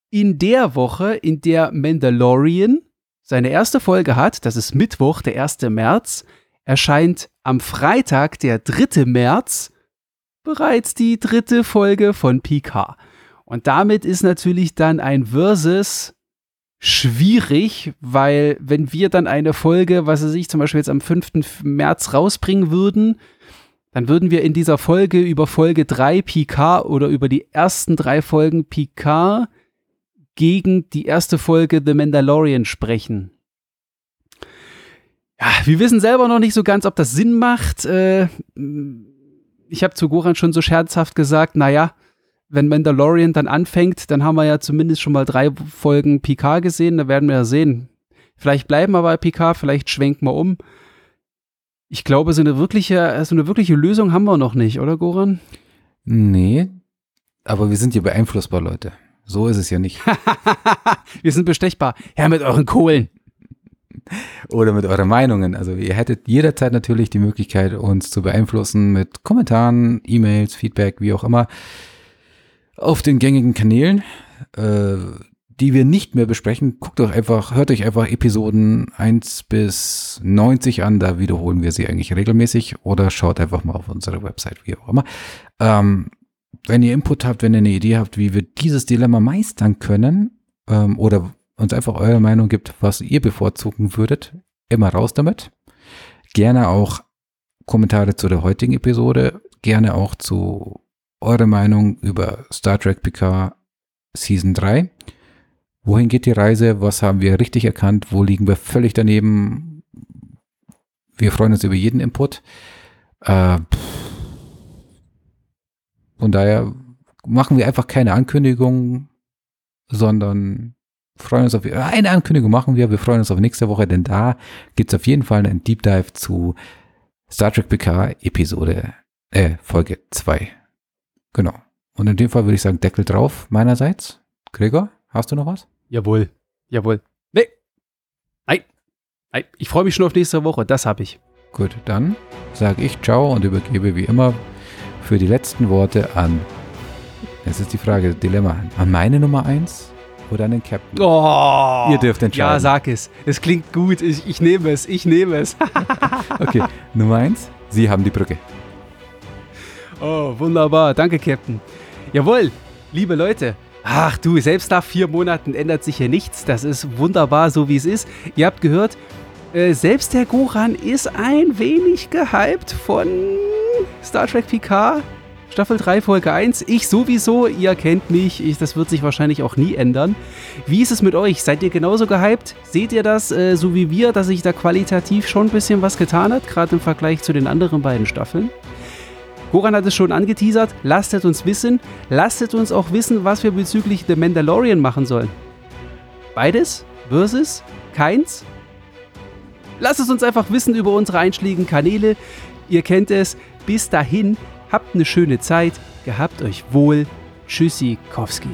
in der Woche, in der Mandalorian seine erste Folge hat, das ist Mittwoch, der 1. März, erscheint am Freitag, der 3. März, bereits die dritte Folge von PK. Und damit ist natürlich dann ein Versus schwierig, weil wenn wir dann eine Folge, was weiß ich, zum Beispiel jetzt am 5. März rausbringen würden, dann würden wir in dieser Folge über Folge 3 Picard oder über die ersten drei Folgen Picard gegen die erste Folge The Mandalorian sprechen. Ja, wir wissen selber noch nicht so ganz, ob das Sinn macht. Äh, ich habe zu Goran schon so scherzhaft gesagt, naja, wenn Mandalorian dann anfängt, dann haben wir ja zumindest schon mal drei Folgen Picard gesehen, da werden wir ja sehen. Vielleicht bleiben wir bei Picard, vielleicht schwenken wir um. Ich glaube, so eine wirkliche, so eine wirkliche Lösung haben wir noch nicht, oder Goran? Nee, aber wir sind ja beeinflussbar, Leute. So ist es ja nicht. wir sind bestechbar. Ja, mit euren Kohlen. Oder mit euren Meinungen. Also ihr hättet jederzeit natürlich die Möglichkeit, uns zu beeinflussen mit Kommentaren, E-Mails, Feedback, wie auch immer. auf den gängigen Kanälen, äh, die wir nicht mehr besprechen. Guckt euch einfach, hört euch einfach Episoden 1 bis 90 an, da wiederholen wir sie eigentlich regelmäßig oder schaut einfach mal auf unsere Website, wie auch immer. Ähm, wenn ihr Input habt, wenn ihr eine Idee habt, wie wir dieses Dilemma meistern können ähm, oder uns einfach eure Meinung gibt, was ihr bevorzugen würdet, immer raus damit. Gerne auch Kommentare zu der heutigen Episode, gerne auch zu eurer Meinung über Star Trek Picard Season 3. Wohin geht die Reise? Was haben wir richtig erkannt? Wo liegen wir völlig daneben? Wir freuen uns über jeden Input. Äh, von daher machen wir einfach keine Ankündigung, sondern freuen uns auf eine Ankündigung machen wir. Wir freuen uns auf nächste Woche, denn da gibt es auf jeden Fall einen Deep Dive zu Star Trek PK Episode, äh, Folge 2. Genau. Und in dem Fall würde ich sagen, Deckel drauf meinerseits. Gregor, hast du noch was? Jawohl. Jawohl. Nee. Nein. Nein. Ich freue mich schon auf nächste Woche. Das habe ich. Gut, dann sage ich Ciao und übergebe wie immer für die letzten Worte an. Jetzt ist die Frage, Dilemma. An meine Nummer 1 oder den Captain? Oh, Ihr dürft entscheiden. Ja, sag es. Es klingt gut. Ich, ich nehme es. Ich nehme es. okay, Nummer 1. Sie haben die Brücke. Oh, wunderbar. Danke, Captain. Jawohl, liebe Leute. Ach du, selbst nach vier Monaten ändert sich hier nichts. Das ist wunderbar, so wie es ist. Ihr habt gehört, äh, selbst der Goran ist ein wenig gehypt von Star Trek Picard. Staffel 3, Folge 1. Ich sowieso, ihr kennt mich. Ich, das wird sich wahrscheinlich auch nie ändern. Wie ist es mit euch? Seid ihr genauso gehypt? Seht ihr das, äh, so wie wir, dass sich da qualitativ schon ein bisschen was getan hat, gerade im Vergleich zu den anderen beiden Staffeln? Goran hat es schon angeteasert. Lasst uns wissen. Lasst uns auch wissen, was wir bezüglich The Mandalorian machen sollen. Beides? Versus? Keins? Lasst es uns einfach wissen über unsere einschlägigen Kanäle. Ihr kennt es. Bis dahin, habt eine schöne Zeit. Gehabt euch wohl. Tschüssikowski.